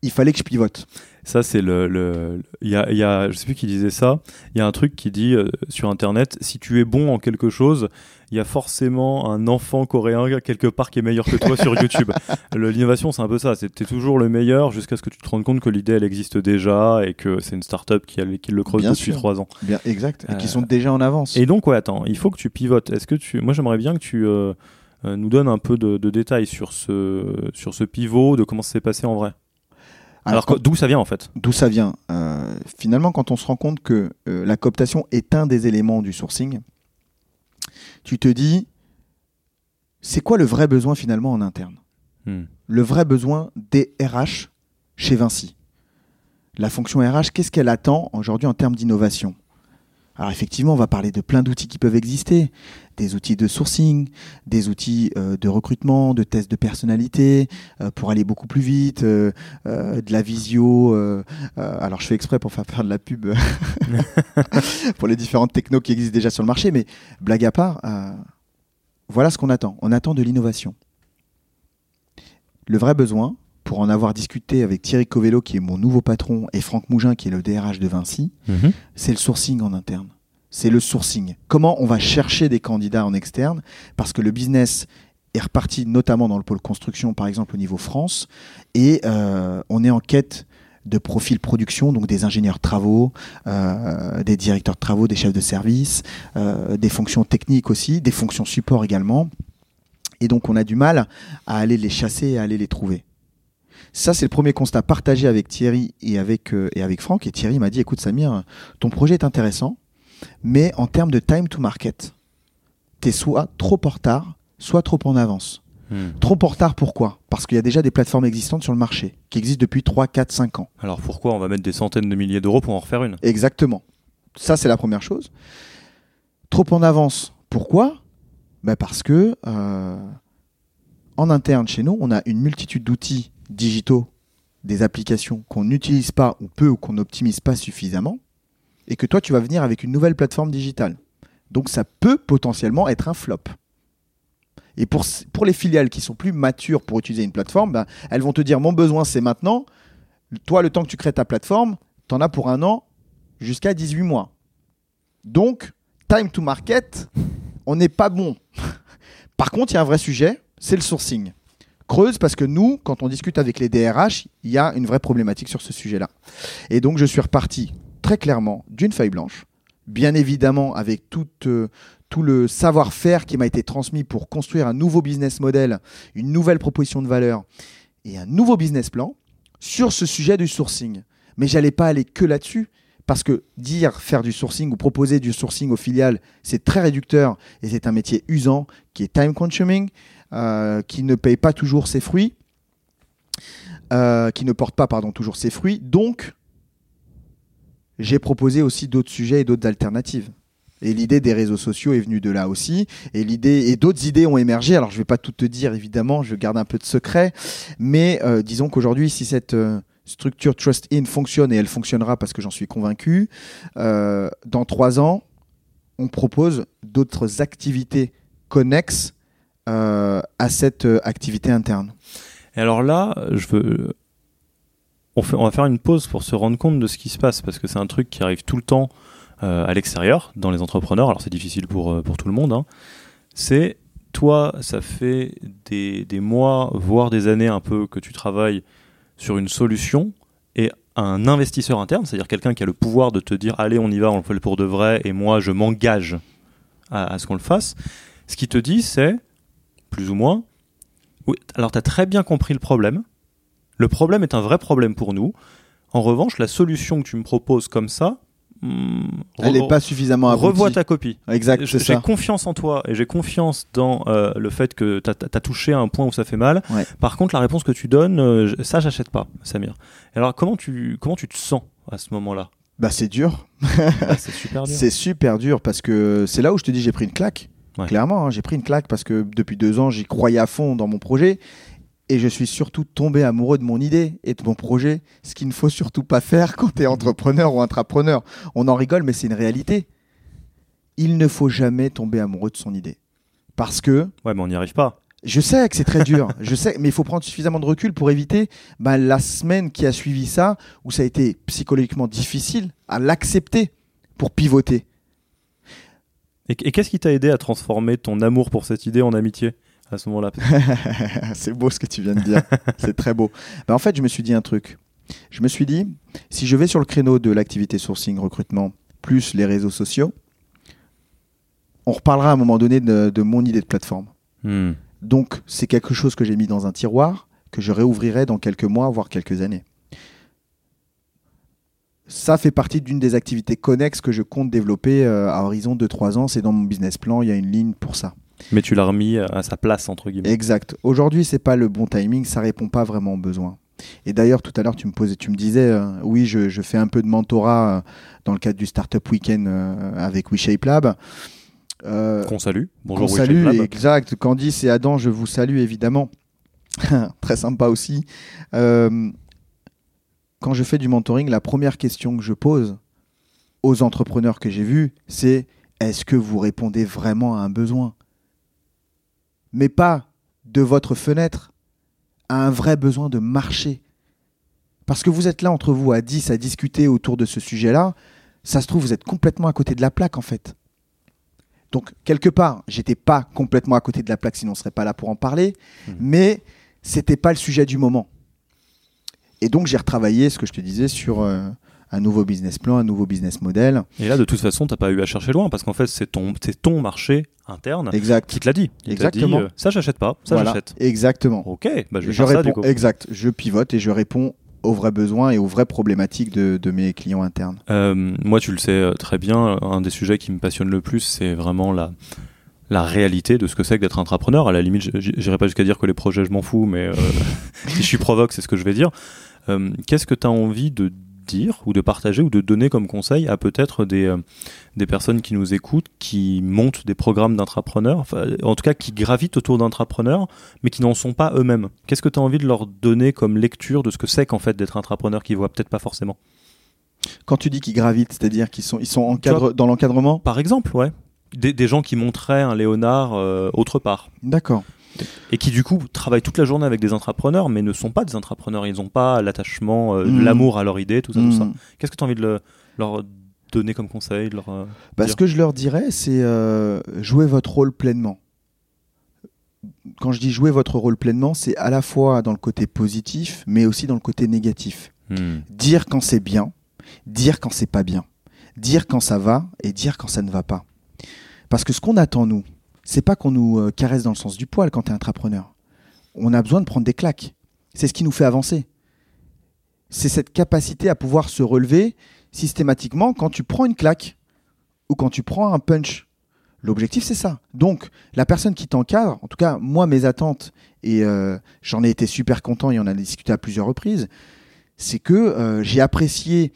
Il fallait que je pivote. Ça, c'est le. le- Il y a, il y a, je sais plus qui disait ça. Il y a un truc qui dit euh, sur Internet si tu es bon en quelque chose, il y a forcément un enfant coréen quelque part qui est meilleur que toi sur YouTube. L'innovation, c'est un peu ça. C'est toujours le meilleur jusqu'à ce que tu te rendes compte que l'idée, elle existe déjà et que c'est une startup qui, qui le creuse Bien depuis sûr. trois ans. Bien, exact. Et qui Euh, sont déjà en avance. Et donc, ouais, attends, il faut que tu pivotes. Est-ce que tu. Moi, j'aimerais bien que tu. euh, nous donnes un peu de, de détails sur ce, sur ce pivot, de comment ça s'est passé en vrai. Alors, d'où ça vient en fait? D'où ça vient Euh, Finalement, quand on se rend compte que euh, la cooptation est un des éléments du sourcing, tu te dis, c'est quoi le vrai besoin finalement en interne? Hmm. Le vrai besoin des RH chez Vinci. La fonction RH, qu'est-ce qu'elle attend aujourd'hui en termes d'innovation? Alors effectivement, on va parler de plein d'outils qui peuvent exister, des outils de sourcing, des outils euh, de recrutement, de tests de personnalité, euh, pour aller beaucoup plus vite, euh, de la visio. alors je fais exprès pour faire faire de la pub pour les différentes technos qui existent déjà sur le marché, mais blague à part, voilà ce qu'on attend. On attend de l'innovation. Le vrai besoin, pour en avoir discuté avec Thierry Covello, qui est mon nouveau patron, et Franck Mougin, qui est le DRH de Vinci, c'est le sourcing en interne. C'est le sourcing. Comment on va chercher des candidats en externe? Parce que le business est reparti notamment dans le pôle construction, par exemple au niveau France, et euh, on est en quête de profils production, donc des ingénieurs travaux, euh, des directeurs de travaux, des chefs de service, euh, des fonctions techniques aussi, des fonctions support également. Et donc on a du mal à aller les chasser et à aller les trouver. Ça, c'est le premier constat partagé avec Thierry et avec, euh, et avec Franck. Et Thierry m'a dit, écoute Samir, ton projet est intéressant, mais en termes de time to market, tu es soit trop en retard, soit trop en avance. Hmm. Trop en retard, pourquoi? Parce qu'il y a déjà des plateformes existantes sur le marché, qui existent depuis 3, 4, 5 ans. Alors pourquoi on va mettre des centaines de milliers d'euros pour en refaire une? Exactement. Ça, c'est la première chose. Trop en avance, pourquoi? Ben Parce que euh, en interne chez nous, on a une multitude d'outils digitaux, des applications qu'on n'utilise pas ou peu ou qu'on n'optimise pas suffisamment, et que toi, tu vas venir avec une nouvelle plateforme digitale. Donc ça peut potentiellement être un flop. Et pour, les filiales qui sont plus matures pour utiliser une plateforme, ben, elles vont te dire mon besoin c'est maintenant. Toi, le temps que tu crées ta plateforme, tu en as pour un an jusqu'à 18 mois. Donc, time to market, on n'est pas bon. Par contre, il y a un vrai sujet, c'est le sourcing. Creuse parce que nous, quand on discute avec les DRH, il y a une vraie problématique sur ce sujet-là. Et donc, je suis reparti très clairement d'une feuille blanche, bien évidemment avec euh, tout le savoir-faire qui m'a été transmis pour construire un nouveau business model, une nouvelle proposition de valeur et un nouveau business plan sur ce sujet du sourcing. Mais j'allais pas aller que là-dessus parce que dire faire du sourcing ou proposer du sourcing aux filiales, c'est très réducteur et c'est un métier usant qui est time consuming, qui ne paye pas toujours ses fruits, euh, qui ne porte pas pardon toujours ses fruits. Donc, j'ai proposé aussi d'autres sujets et d'autres alternatives. Et l'idée des réseaux sociaux est venue de là aussi. Et l'idée et d'autres idées ont émergé. Alors je vais pas tout te dire évidemment, je garde un peu de secret, mais euh, disons qu'aujourd'hui, si cette euh, structure Trust In fonctionne et elle fonctionnera parce que j'en suis convaincu, euh, dans trois ans, on propose d'autres activités connexes euh, à cette euh, activité interne. Et alors là, je veux. On, va faire une pause pour se rendre compte de ce qui se passe, parce que c'est un truc qui arrive tout le temps euh, à l'extérieur, dans les entrepreneurs. Alors c'est difficile pour, euh, tout le monde. hein. C'est toi, ça fait des, mois, voire des années un peu que tu travailles sur une solution et un investisseur interne, c'est-à-dire quelqu'un qui a le pouvoir de te dire allez, on y va, on le fait pour de vrai, et moi je m'engage à ce qu'on le fasse. Ce qui te dit, c'est plus ou moins oui, alors tu as très bien compris le problème. Le problème est un vrai problème pour nous. En revanche, la solution que tu me proposes comme ça, hmm, Elle n'est pas suffisamment aboutie. revois ta copie. Exact, c'est J'ai ça. confiance en toi et j'ai confiance dans euh, le fait que tu as, touché à un point où ça fait mal. Ouais. Par contre, la réponse que tu donnes, euh, ça, j'achète pas, Samir. Alors, comment tu, comment tu te sens à ce moment-là? Bah c'est dur. Ah, C'est super dur. C'est super dur parce que c'est là où je te dis j'ai pris une claque. Ouais. Clairement, hein, j'ai pris une claque parce que depuis deux ans, j'y croyais à fond dans mon projet et je suis surtout tombé amoureux de mon idée et de mon projet, ce qu'il ne faut surtout pas faire quand tu es entrepreneur ou intrapreneur. On en rigole, mais c'est une réalité. Il ne faut jamais tomber amoureux de son idée. Parce que Ouais, mais on n'y arrive pas. je sais que c'est très dur, je sais, mais il faut prendre suffisamment de recul pour éviter bah, la semaine qui a suivi ça, où ça a été psychologiquement difficile à l'accepter pour pivoter. Et, et qu'est-ce qui t'a aidé à transformer ton amour pour cette idée en amitié à ce moment-là? C'est beau ce que tu viens de dire. c'est très beau. Bah, en fait, je me suis dit un truc. Je me suis dit, si je vais sur le créneau de l'activité sourcing, recrutement, plus les réseaux sociaux, on reparlera à un moment donné de, de mon idée de plateforme. Hmm. Donc, c'est quelque chose que j'ai mis dans un tiroir, que je réouvrirai dans quelques mois, voire quelques années. Ça fait partie d'une des activités connexes que je compte développer euh, à horizon de 3 ans. C'est dans mon business plan, il y a une ligne pour ça. Mais tu l'as remis à sa place, entre guillemets. Exact. Aujourd'hui, c'est pas le bon timing, ça répond pas vraiment aux besoins. Et d'ailleurs, tout à l'heure, tu me posais, tu me disais, euh, oui, je, je fais un peu de mentorat euh, dans le cadre du Startup Weekend euh, avec WeShape Lab. Euh, Qu'on salue. Bonjour, qu'on salue, Lab. exact. Candice et Adam, je vous salue évidemment. Très sympa aussi. Quand je fais du mentoring, la première question que je pose aux entrepreneurs que j'ai vus, c'est est-ce que vous répondez vraiment à un besoin? Mais pas de votre fenêtre, à un vrai besoin de marché. Parce que vous êtes là entre vous à 10 à discuter autour de ce sujet-là, ça se trouve, vous êtes complètement à côté de la plaque en fait. Donc, quelque part, j'étais pas complètement à côté de la plaque, sinon on serait pas là pour en parler, Mhm. mais c'était pas le sujet du moment. Et donc, j'ai retravaillé ce que je te disais sur euh, un nouveau business plan, un nouveau business model. Et là, de toute façon, t'as pas eu à chercher loin parce qu'en fait, c'est ton, c'est ton marché interne Exact. qui te l'a dit. Il t'a dit, Exactement. euh, ça, j'achète pas. Ça, Voilà. j'achète. Exactement. Ok, bah, je vais je faire ça du réponds, coup. exact. Je pivote et je réponds aux vrais besoins et aux vraies problématiques de, de mes clients internes. Euh, moi, tu le sais euh, très bien, un des sujets qui me passionne le plus, c'est vraiment la, la réalité de ce que c'est que d'être entrepreneur. À la limite, j'irai pas jusqu'à dire que les projets, je m'en fous, mais si je suis provoque, c'est ce que je vais dire. Qu'est-ce que tu as envie de dire ou de partager ou de donner comme conseil à peut-être des, euh, des personnes qui nous écoutent, qui montent des programmes d'entrepreneurs, en tout cas qui gravitent autour d'entrepreneurs, mais qui n'en sont pas eux-mêmes? Qu'est-ce que tu as envie de leur donner comme lecture de ce que c'est qu'en fait d'être entrepreneur qui voient peut-être pas forcément? Quand tu dis qu'ils gravitent, c'est-à-dire qu'ils sont, ils sont encadre, dans l'encadrement? Par exemple, ouais. Des, des, gens qui montraient un Léonard euh, autre part. D'accord et qui du coup travaillent toute la journée avec des entrepreneurs, mais ne sont pas des entrepreneurs. Ils n'ont pas l'attachement, euh, mm. l'amour à leur idée, tout ça, tout ça. Mm. Qu'est-ce que tu as envie de leur donner comme conseil leur, euh, bah, Ce que je leur dirais, c'est euh, jouer votre rôle pleinement. Quand je dis jouer votre rôle pleinement, c'est à la fois dans le côté positif, mais aussi dans le côté négatif. Hmm. Dire quand c'est bien, dire quand c'est pas bien, dire quand ça va et dire quand ça ne va pas. Parce que ce qu'on attend, nous, c'est pas qu'on nous euh, caresse dans le sens du poil quand tu es entrepreneur. On a besoin de prendre des claques. C'est ce qui nous fait avancer. C'est cette capacité à pouvoir se relever systématiquement quand tu prends une claque ou quand tu prends un punch. L'objectif, c'est ça. Donc, la personne qui t'encadre, en tout cas, moi, mes attentes, et euh, j'en ai été super content et on a discuté à plusieurs reprises, c'est que euh, j'ai apprécié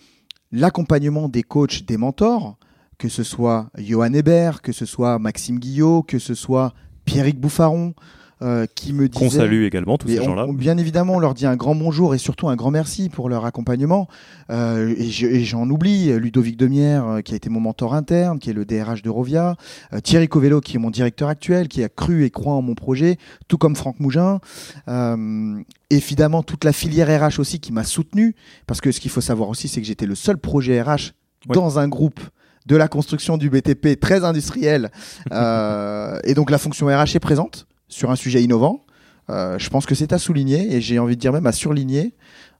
l'accompagnement des coachs, des mentors, que ce soit Johan Hébert, que ce soit Maxime Guillot, que ce soit Pierrick Bouffaron, euh, qui me disait... Qu'on salue également, tous ces gens-là. Bien évidemment, on leur dit un grand bonjour et surtout un grand merci pour leur accompagnement. Euh, et j'en oublie, Ludovic Demière, euh, qui a été mon mentor interne, qui est le DRH de Rovia, Thierry Covello, qui est mon directeur actuel, qui a cru et croit en mon projet, tout comme Franck Mougin. évidemment, toute la filière RH aussi qui m'a soutenu, parce que ce qu'il faut savoir aussi, c'est que j'étais le seul projet RH dans un groupe de la construction du BTP très industriel. Euh, et donc la fonction RH est présente sur un sujet innovant. Euh, je pense que c'est à souligner et j'ai envie de dire même à surligner,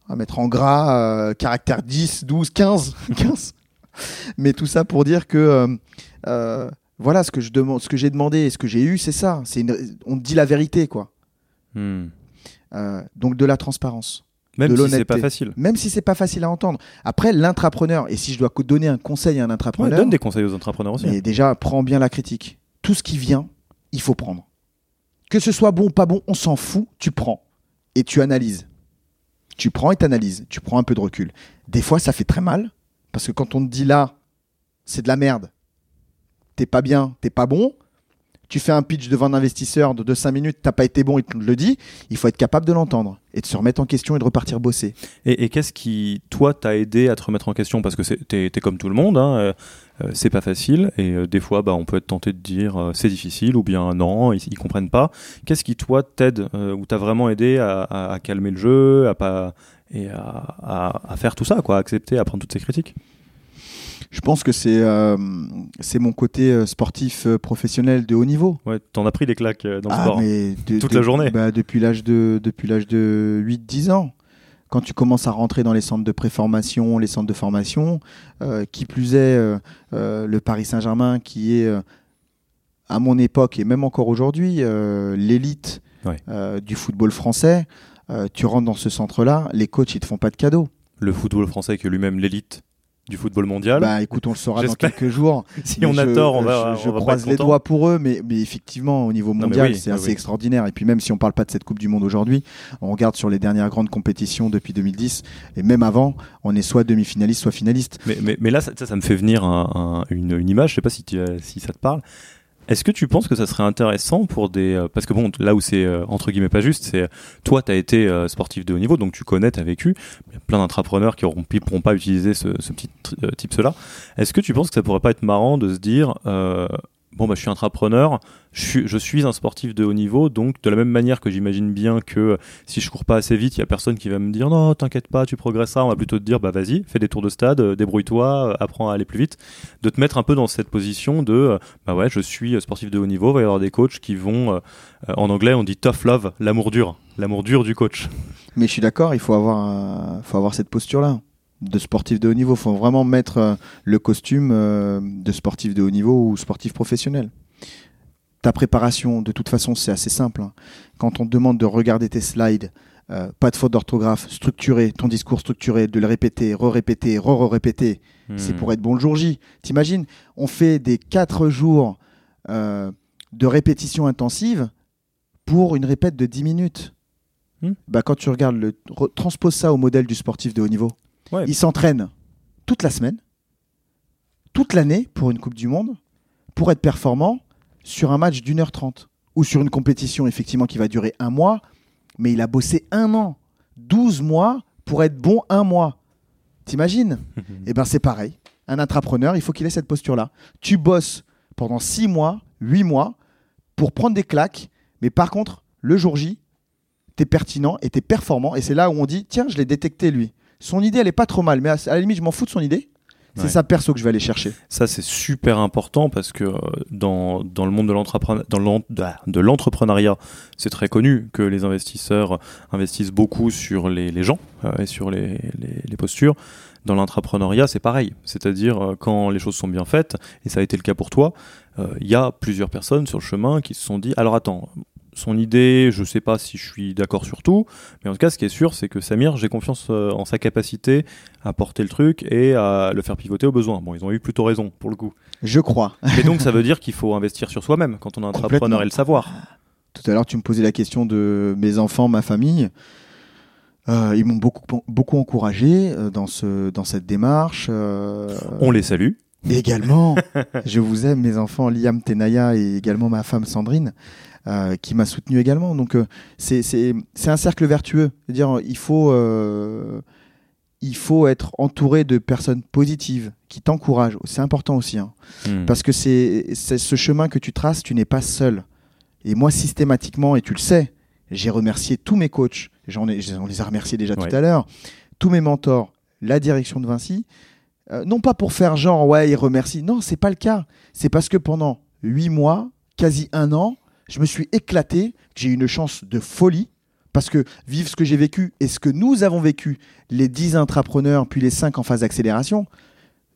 à mettre en gras euh, caractère 10, 12, 15, 15. Mais tout ça pour dire que voilà ce que je demande, ce que j'ai demandé et ce que j'ai eu, c'est ça. C'est on dit la vérité quoi. Hmm. donc de la transparence. Même si c'est pas facile. Même si c'est pas facile à entendre. Après, l'intrapreneur, et si je dois donner un conseil à un intrapreneur. donne des conseils aux entrepreneurs aussi. Mais déjà, prends bien la critique. Tout ce qui vient, il faut prendre. Que ce soit bon ou pas bon, on s'en fout, tu prends. Et tu analyses. Tu prends et tu analyses. Tu prends un peu de recul. Des fois, ça fait très mal. Parce que quand on te dit là, c'est de la merde. T'es pas bien, t'es pas bon tu fais un pitch devant un investisseur de 5 minutes, t'as pas été bon, il te le dit, il faut être capable de l'entendre et de se remettre en question et de repartir bosser. Et, qu'est-ce qui, toi, t'a aidé à te remettre en question? Parce que t'es es comme tout le monde, hein, euh, euh, c'est pas facile et euh, des fois, bah, on peut être tenté de dire c'est difficile ou bien non, ils, comprennent pas. Qu'est-ce qui, toi, t'aide ou t'a vraiment aidé à, calmer le jeu, à pas et à, à, faire tout ça, quoi, accepter, à prendre toutes ces critiques? Je pense que c'est euh, c'est mon côté euh, sportif euh, professionnel de haut niveau. Ouais, t'en as pris des claques dans le ah, sport. Mais toute la journée. Bah, depuis l'âge de depuis l'âge de 8 10 ans. Quand tu commences à rentrer dans les centres de préformation, les centres de formation, qui plus est le Paris Saint-Germain qui est à mon époque et même encore aujourd'hui l'élite du football français, tu rentres dans ce centre-là, les coachs ils te font pas de cadeaux. Le football français qui est lui-même l'élite du football mondial. Bah écoute, on le saura dans quelques jours. si on a tort, on va. Je, croise les doigts pour eux, mais, mais effectivement, au niveau mondial, c'est assez extraordinaire. Et puis même si on parle pas de cette Coupe du Monde aujourd'hui, on regarde sur les dernières grandes compétitions depuis 2010, et même avant, on est soit demi-finaliste, soit finaliste. Mais, mais, mais là, ça, ça, me fait venir une, une, image, je sais pas si, tu, si ça te parle. Est-ce que tu penses que ça serait intéressant pour des... Euh, parce que bon, là où c'est euh, entre guillemets pas juste, c'est toi, tu as été euh, sportif de haut niveau, donc tu connais, tu as vécu. Il y a plein d'entrepreneurs qui ne pourront pas utiliser ce, ce petit type cela. Est-ce que tu penses que ça pourrait pas être marrant de se dire, bon, bah, je suis entrepreneur, je suis, un sportif de haut niveau, donc de la même manière que j'imagine bien que si je cours pas assez vite, il y a personne qui va me dire non, t'inquiète pas, tu progresseras. On va plutôt te dire bah vas-y, fais des tours de stade, euh, débrouille-toi, euh, apprends à aller plus vite. De te mettre un peu dans cette position de euh, bah ouais, je suis sportif de haut niveau. Il va y avoir des coachs qui vont, en anglais, on dit tough love, l'amour dur, l'amour dur du coach. Mais je suis d'accord, il faut avoir, faut avoir cette posture-là de sportif de haut niveau. Il faut vraiment mettre le costume de sportif de haut niveau ou sportif professionnel ta préparation, de toute façon, c'est assez simple. Hein. Quand on te demande de regarder tes slides, euh, pas de faute d'orthographe, structuré, ton discours structuré, de le répéter, re-répéter, re-répéter, c'est hmm. pour être bon le jour J. T'imagines, on fait des quatre jours euh, de répétition intensive pour une répète de 10 minutes. Hmm. Bah, quand tu regardes, le, transpose ça au modèle du sportif de haut niveau. Ouais. Il s'entraîne toute la semaine, toute l'année pour une Coupe du Monde, pour être performant sur un match d'une heure trente. Ou sur une compétition, effectivement, qui va durer un mois, mais il a bossé un an, 12 mois pour être bon un mois. T'imagines? Eh bien, c'est pareil. Un intrapreneur, il faut qu'il ait cette posture-là. Tu bosses pendant 6 mois, 8 mois pour prendre des claques, mais par contre, le jour J, tu es pertinent et tu es performant. Et c'est là où on dit tiens, je l'ai détecté lui. Son idée, elle est pas trop mal, mais à, à la limite, je m'en fous de son idée. C'est Ouais. sa perso que je vais aller chercher. Ça, c'est super important parce que euh, dans, dans le monde de l'entrepreneuriat, c'est très connu que les investisseurs investissent beaucoup sur les, les gens euh, et sur les, les- les postures. Dans l'intrapreneuriat, c'est pareil. C'est-à-dire, euh, quand les choses sont bien faites, et ça a été le cas pour toi, euh, il y a plusieurs personnes sur le chemin qui se sont dit Alors attends, son idée, je sais pas si je suis d'accord sur tout, mais en tout cas, ce qui est sûr, c'est que Samir, j'ai confiance euh, en sa capacité à porter le truc et à le faire pivoter au besoin. Bon, ils ont eu plutôt raison pour le coup. Je crois. Mais donc, ça veut dire qu'il faut investir sur soi-même quand on est entrepreneur et le savoir. Tout à l'heure, tu me posais la question de mes enfants, ma famille. Euh, ils m'ont beaucoup, beaucoup encouragé euh, dans, ce, dans cette démarche. euh, On les salue. Et également, je vous aime, mes enfants Liam, Tenaya et également ma femme Sandrine, euh, qui m'a soutenu également. Donc, euh, c'est un cercle vertueux. C'est-à-dire, il faut, euh, il faut être entouré de personnes positives qui t'encouragent. C'est important aussi. hein. Hmm. Parce que c'est ce chemin que tu traces, tu n'es pas seul. Et moi, systématiquement, et tu le sais, j'ai remercié tous mes coachs. J'en ai, on les a remerciés déjà Ouais. tout à l'heure. Tous mes mentors, la direction de Vinci. Euh, non pas pour faire genre, ouais, ils remercient. Non, c'est pas le cas. C'est parce que pendant huit mois, quasi un an, je me suis éclaté. J'ai eu une chance de folie. Parce que vivre ce que j'ai vécu et ce que nous avons vécu, les 10 intrapreneurs, puis les 5 en phase d'accélération,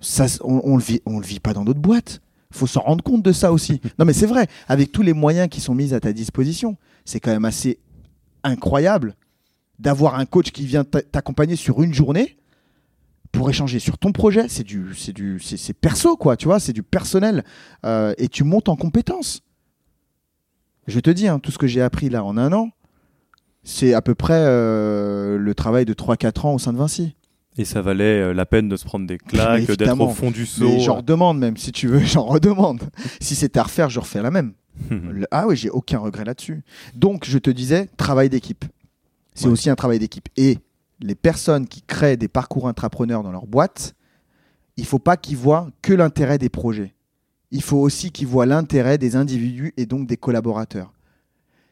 ça, on, on le vit, on le vit pas dans d'autres boîtes. faut s'en rendre compte de ça aussi. Non, mais c'est vrai, avec tous les moyens qui sont mis à ta disposition, c'est quand même assez incroyable d'avoir un coach qui vient t'a- t'accompagner sur une journée pour échanger sur ton projet. C'est du, c'est du, c'est perso quoi, tu vois, c'est du personnel Euh, et tu montes en compétences. Je te dis, hein, tout ce que j'ai appris là en un an, c'est à peu près euh, le travail de 3-4 ans au sein de Vinci. Et ça valait euh, la peine de se prendre des claques, d'être au fond du seau. J'en redemande même, si tu veux, j'en redemande. si c'était à refaire, je refais la même. Le- Ah oui, j'ai aucun regret là-dessus. Donc, je te disais, travail d'équipe. C'est Ouais. aussi un travail d'équipe. Et les personnes qui créent des parcours intrapreneurs dans leur boîte, il faut pas qu'ils voient que l'intérêt des projets. Il faut aussi qu'ils voient l'intérêt des individus et donc des collaborateurs.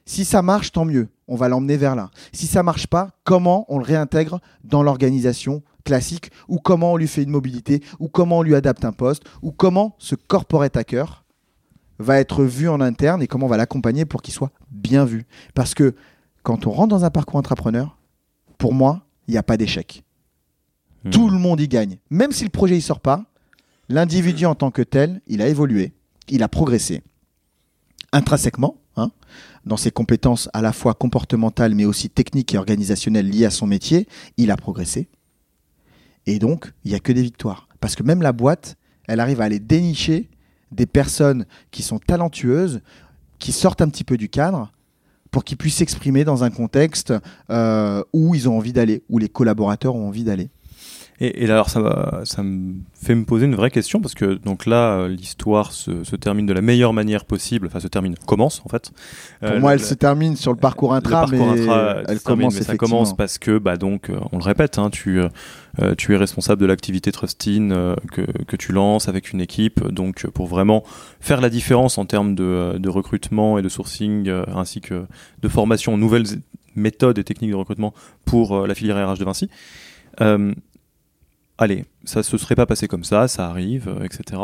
Si ça marche, tant mieux. On va l'emmener vers là. Si ça marche pas, comment on le réintègre dans l'organisation classique ou comment on lui fait une mobilité ou comment on lui adapte un poste ou comment ce corporate hacker va être vu en interne et comment on va l'accompagner pour qu'il soit bien vu? Parce que quand on rentre dans un parcours entrepreneur, pour moi, il n'y a pas d'échec. Hmm. Tout le monde y gagne. Même si le projet ne sort pas, l'individu en tant que tel, il a évolué, il a progressé. Intrinsèquement, hein, dans ses compétences à la fois comportementales mais aussi techniques et organisationnelles liées à son métier, il a progressé. Et donc, il n'y a que des victoires. Parce que même la boîte, elle arrive à aller dénicher des personnes qui sont talentueuses, qui sortent un petit peu du cadre, pour qu'ils puissent s'exprimer dans un contexte euh, où ils ont envie d'aller, où les collaborateurs ont envie d'aller. Et, et alors, ça, ça me fait me poser une vraie question parce que donc là, euh, l'histoire se, se termine de la meilleure manière possible. Enfin, se termine, commence en fait. Pour Euh, moi, le- elle se termine sur le parcours le intra, parcours mais intra, elle se termine, commence mais ça commence parce que, bah donc, euh, on le répète, hein, tu, euh, euh, tu es responsable de l'activité Trustin euh, que, que tu lances avec une équipe, donc euh, pour vraiment faire la différence en termes de, euh, de recrutement et de sourcing, euh, ainsi que de formation nouvelles méthodes et techniques de recrutement pour euh, la filière RH de Vinci. Allez, ça se serait pas passé comme ça, ça arrive, euh, etc.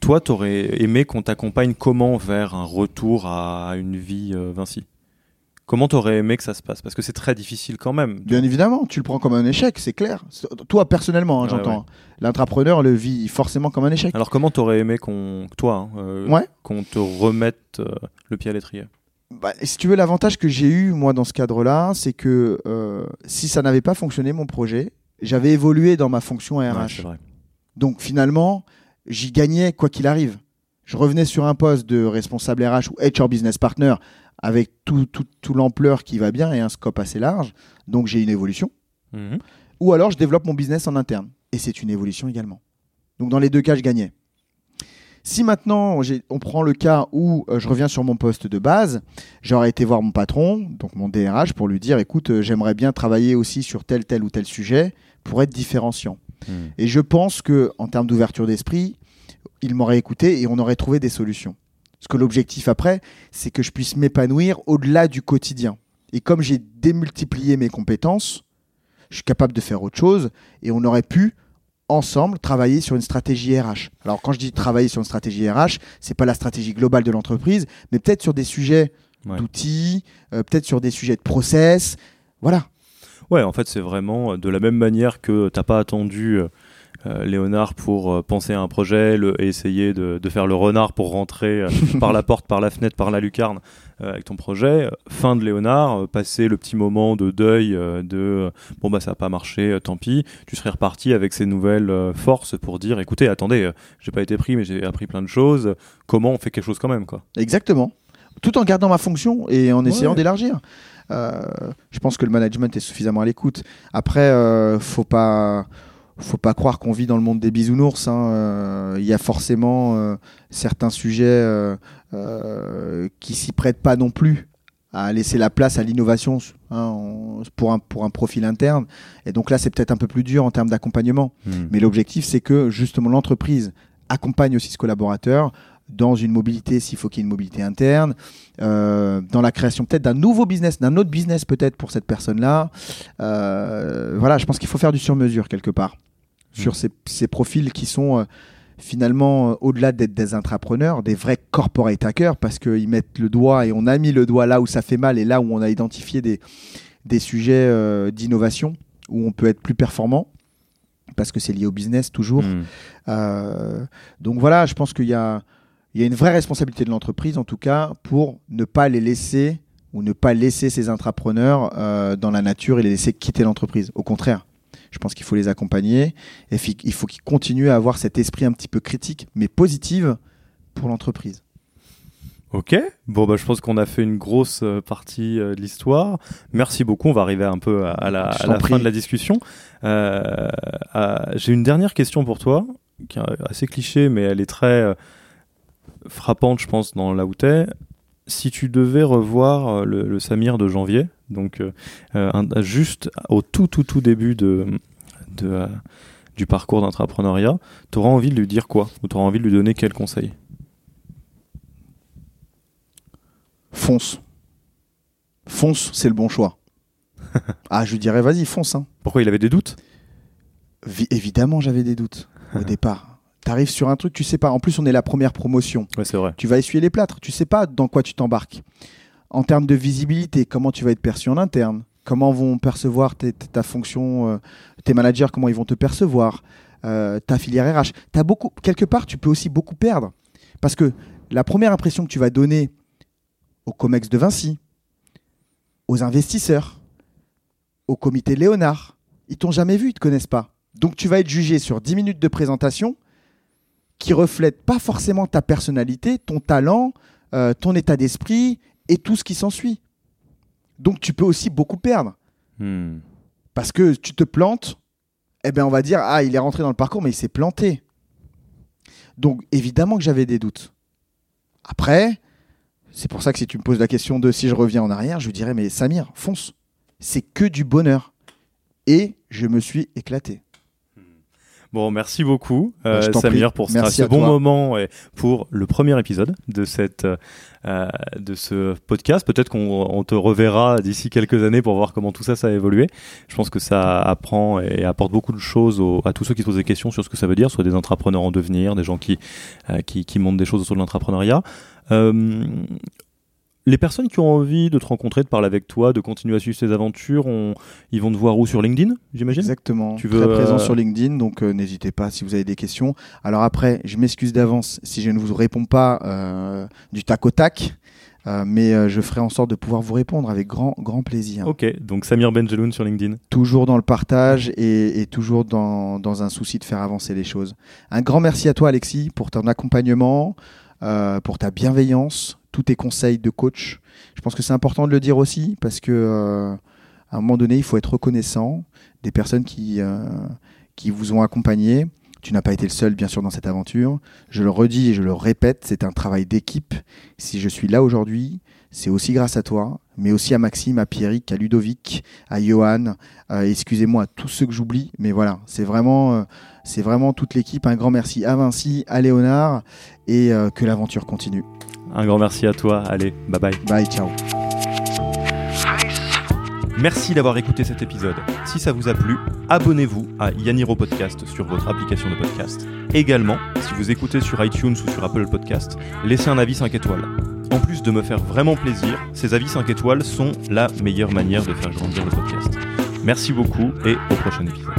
Toi, t'aurais aimé qu'on t'accompagne comment vers un retour à une vie euh, Vinci? Comment t'aurais aimé que ça se passe? Parce que c'est très difficile quand même. Bien évidemment, tu le prends comme un échec, c'est clair. Toi, personnellement, hein, j'entends. ouais. L'entrepreneur le vit forcément comme un échec. Alors comment t'aurais aimé qu'on, toi, hein, euh, Ouais. qu'on te remette euh, le pied à l'étrier? Bah, si tu veux, l'avantage que j'ai eu, moi, dans ce cadre-là, c'est que si ça n'avait pas fonctionné, mon projet, j'avais évolué dans ma fonction RH. Ouais. Donc finalement, j'y gagnais quoi qu'il arrive. Je revenais sur un poste de responsable RH ou HR business partner avec tout, tout, tout l'ampleur qui va bien et un scope assez large. Donc j'ai une évolution. Mhm. Ou alors je développe mon business en interne. Et c'est une évolution également. Donc dans les deux cas, je gagnais. Si maintenant on prend le cas où euh, je reviens sur mon poste de base, j'aurais été voir mon patron, donc mon DRH, pour lui dire écoute, euh, j'aimerais bien travailler aussi sur tel, tel ou tel sujet pour être différenciant. Mhm. Et je pense que en termes d'ouverture d'esprit, il m'aurait écouté et on aurait trouvé des solutions. Parce que l'objectif après, c'est que je puisse m'épanouir au-delà du quotidien. Et comme j'ai démultiplié mes compétences, je suis capable de faire autre chose et on aurait pu ensemble travailler sur une stratégie RH. Alors quand je dis travailler sur une stratégie RH, c'est pas la stratégie globale de l'entreprise, mais peut-être sur des sujets Ouais. d'outils, euh, peut-être sur des sujets de process. Voilà. Ouais, en fait, c'est vraiment euh, de la même manière que t'as pas attendu euh, Léonard pour euh, penser à un projet le- et essayer de, de faire le renard pour rentrer euh, par la porte, par la fenêtre, par la lucarne euh, avec ton projet. Euh, Fin de Léonard, euh, passer le petit moment de deuil euh, de euh, bon bah ça a pas marché, euh, tant pis. Tu serais reparti avec ces nouvelles euh, forces pour dire écoutez, attendez, euh, j'ai pas été pris mais j'ai appris plein de choses. Comment on fait quelque chose quand même quoi Exactement. Tout en gardant ma fonction et en essayant Ouais. d'élargir. Euh, je pense que le management est suffisamment à l'écoute. Après, euh, faut pas, faut pas croire qu'on vit dans le monde des bisounours. hein. Euh, Il y a forcément euh, certains sujets euh, euh, qui s'y prêtent pas non plus à laisser la place à l'innovation hein, pour, un, pour un profil interne. Et donc là, c'est peut-être un peu plus dur en termes d'accompagnement. Mais l'objectif, c'est que justement l'entreprise accompagne aussi ce collaborateur dans une mobilité, s'il faut qu'il y ait une mobilité interne, euh, dans la création peut-être d'un nouveau business, d'un autre business peut-être pour cette personne-là. Euh, voilà, je pense qu'il faut faire du sur-mesure quelque part sur ces, ces profils qui sont euh, finalement, euh, au-delà d'être des intrapreneurs, des vrais corporate hackers parce qu'ils mettent le doigt et on a mis le doigt là où ça fait mal et là où on a identifié des, des sujets euh, d'innovation où on peut être plus performant parce que c'est lié au business toujours. Euh, donc voilà, je pense qu'il y a, il y a une vraie responsabilité de l'entreprise, en tout cas, pour ne pas les laisser ou ne pas laisser ces intrapreneurs dans la nature et les laisser quitter l'entreprise. Au contraire, je pense qu'il faut les accompagner et il faut qu'ils continuent à avoir cet esprit un petit peu critique, mais positive pour l'entreprise. Ok, bon bah je pense qu'on a fait une grosse euh, partie euh, de l'histoire. Merci beaucoup, on va arriver un peu à, la, à fin de la discussion. Euh, J'ai une dernière question pour toi, qui est assez cliché, mais elle est très frappante, je pense, dans là où t'es. Si tu devais revoir le, le Samir de janvier, donc euh, euh, un- juste au tout tout tout début de, de, euh, du parcours d'entrepreneuriat, t'auras envie de lui dire quoi? Ou t'auras envie de lui donner quel conseil? Fonce. Fonce, c'est le bon choix. ah, je lui dirais, vas-y, fonce. hein. Pourquoi il avait des doutes? Vi- évidemment, j'avais des doutes au départ. T'arrives sur un truc, tu sais pas. En plus, on est la première promotion. Ouais, c'est vrai. tu vas essuyer les plâtres. Tu sais pas dans quoi tu t'embarques. En termes de visibilité, comment tu vas être perçu en interne Comment vont percevoir ta fonction, euh, tes managers, comment ils vont te percevoir euh, Ta filière RH. Beaucoup, quelque part, tu peux aussi beaucoup perdre. Parce que la première impression que tu vas donner au COMEX de Vinci, aux investisseurs, au comité Léonard, ils t'ont jamais vu, ils te connaissent pas. Donc tu vas être jugé sur 10 minutes de présentation qui reflètent pas forcément ta personnalité, ton talent, euh, ton état d'esprit et tout ce qui s'ensuit. Donc tu peux aussi beaucoup perdre Hmm. parce que tu te plantes, eh ben on va dire ah il est rentré dans le parcours mais il s'est planté. Donc évidemment que j'avais des doutes. Après, c'est pour ça que si tu me poses la question de si je reviens en arrière, je dirais mais Samir, fonce. C'est que du bonheur. Et je me suis éclaté. Bon, merci beaucoup, euh, Bah, t'en Samir, prie. pour ce, Merci ce à bon toi. moment et pour le premier épisode de cette euh, de ce podcast. Peut-être qu'on on te reverra d'ici quelques années pour voir comment tout ça ça a évolué. Je pense que ça apprend et apporte beaucoup de choses à tous ceux qui se posent des questions sur ce que ça veut dire, soit des entrepreneurs en devenir, des gens qui euh, qui, qui montrent des choses autour de l'entrepreneuriat. Euh, les personnes qui ont envie de te rencontrer, de parler avec toi, de continuer à suivre tes aventures, on- ils vont te voir où? Sur LinkedIn, j'imagine? Exactement. Tu Très veux, présent euh, sur LinkedIn, donc euh, n'hésitez pas si vous avez des questions. Alors après, je m'excuse d'avance si je ne vous réponds pas euh, du tac au tac, euh, mais euh, je ferai en sorte de pouvoir vous répondre avec grand grand plaisir. Ok, donc Samir Benjeloun sur LinkedIn. Toujours dans le partage et, et toujours dans, dans un souci de faire avancer les choses. Un grand merci à toi Alexis pour ton accompagnement. pour ta bienveillance, tous tes conseils de coach. Je pense que c'est important de le dire aussi parce que à un moment donné, il faut être reconnaissant des personnes qui, qui vous ont accompagné. Tu n'as pas été le seul, bien sûr, dans cette aventure. Je le redis et je le répète, c'est un travail d'équipe. Si je suis là aujourd'hui, c'est aussi grâce à toi, mais aussi à Maxime, à Pierrick, à Ludovic, à Johan, euh, excusez-moi à tous ceux que j'oublie, mais voilà, c'est vraiment, euh, c'est vraiment toute l'équipe. Un grand merci à Vinci, à Léonard, et euh, que l'aventure continue. Un grand merci à toi. Allez, bye bye. Bye, ciao. Merci d'avoir écouté cet épisode. Si ça vous a plu, abonnez-vous à Yaniro Podcast sur votre application de podcast. Également, si vous écoutez sur iTunes ou sur Apple Podcast, laissez un avis 5 étoiles. En plus de me faire vraiment plaisir, ces avis 5 étoiles sont la meilleure manière de faire grandir le podcast. Merci beaucoup et au prochain épisode.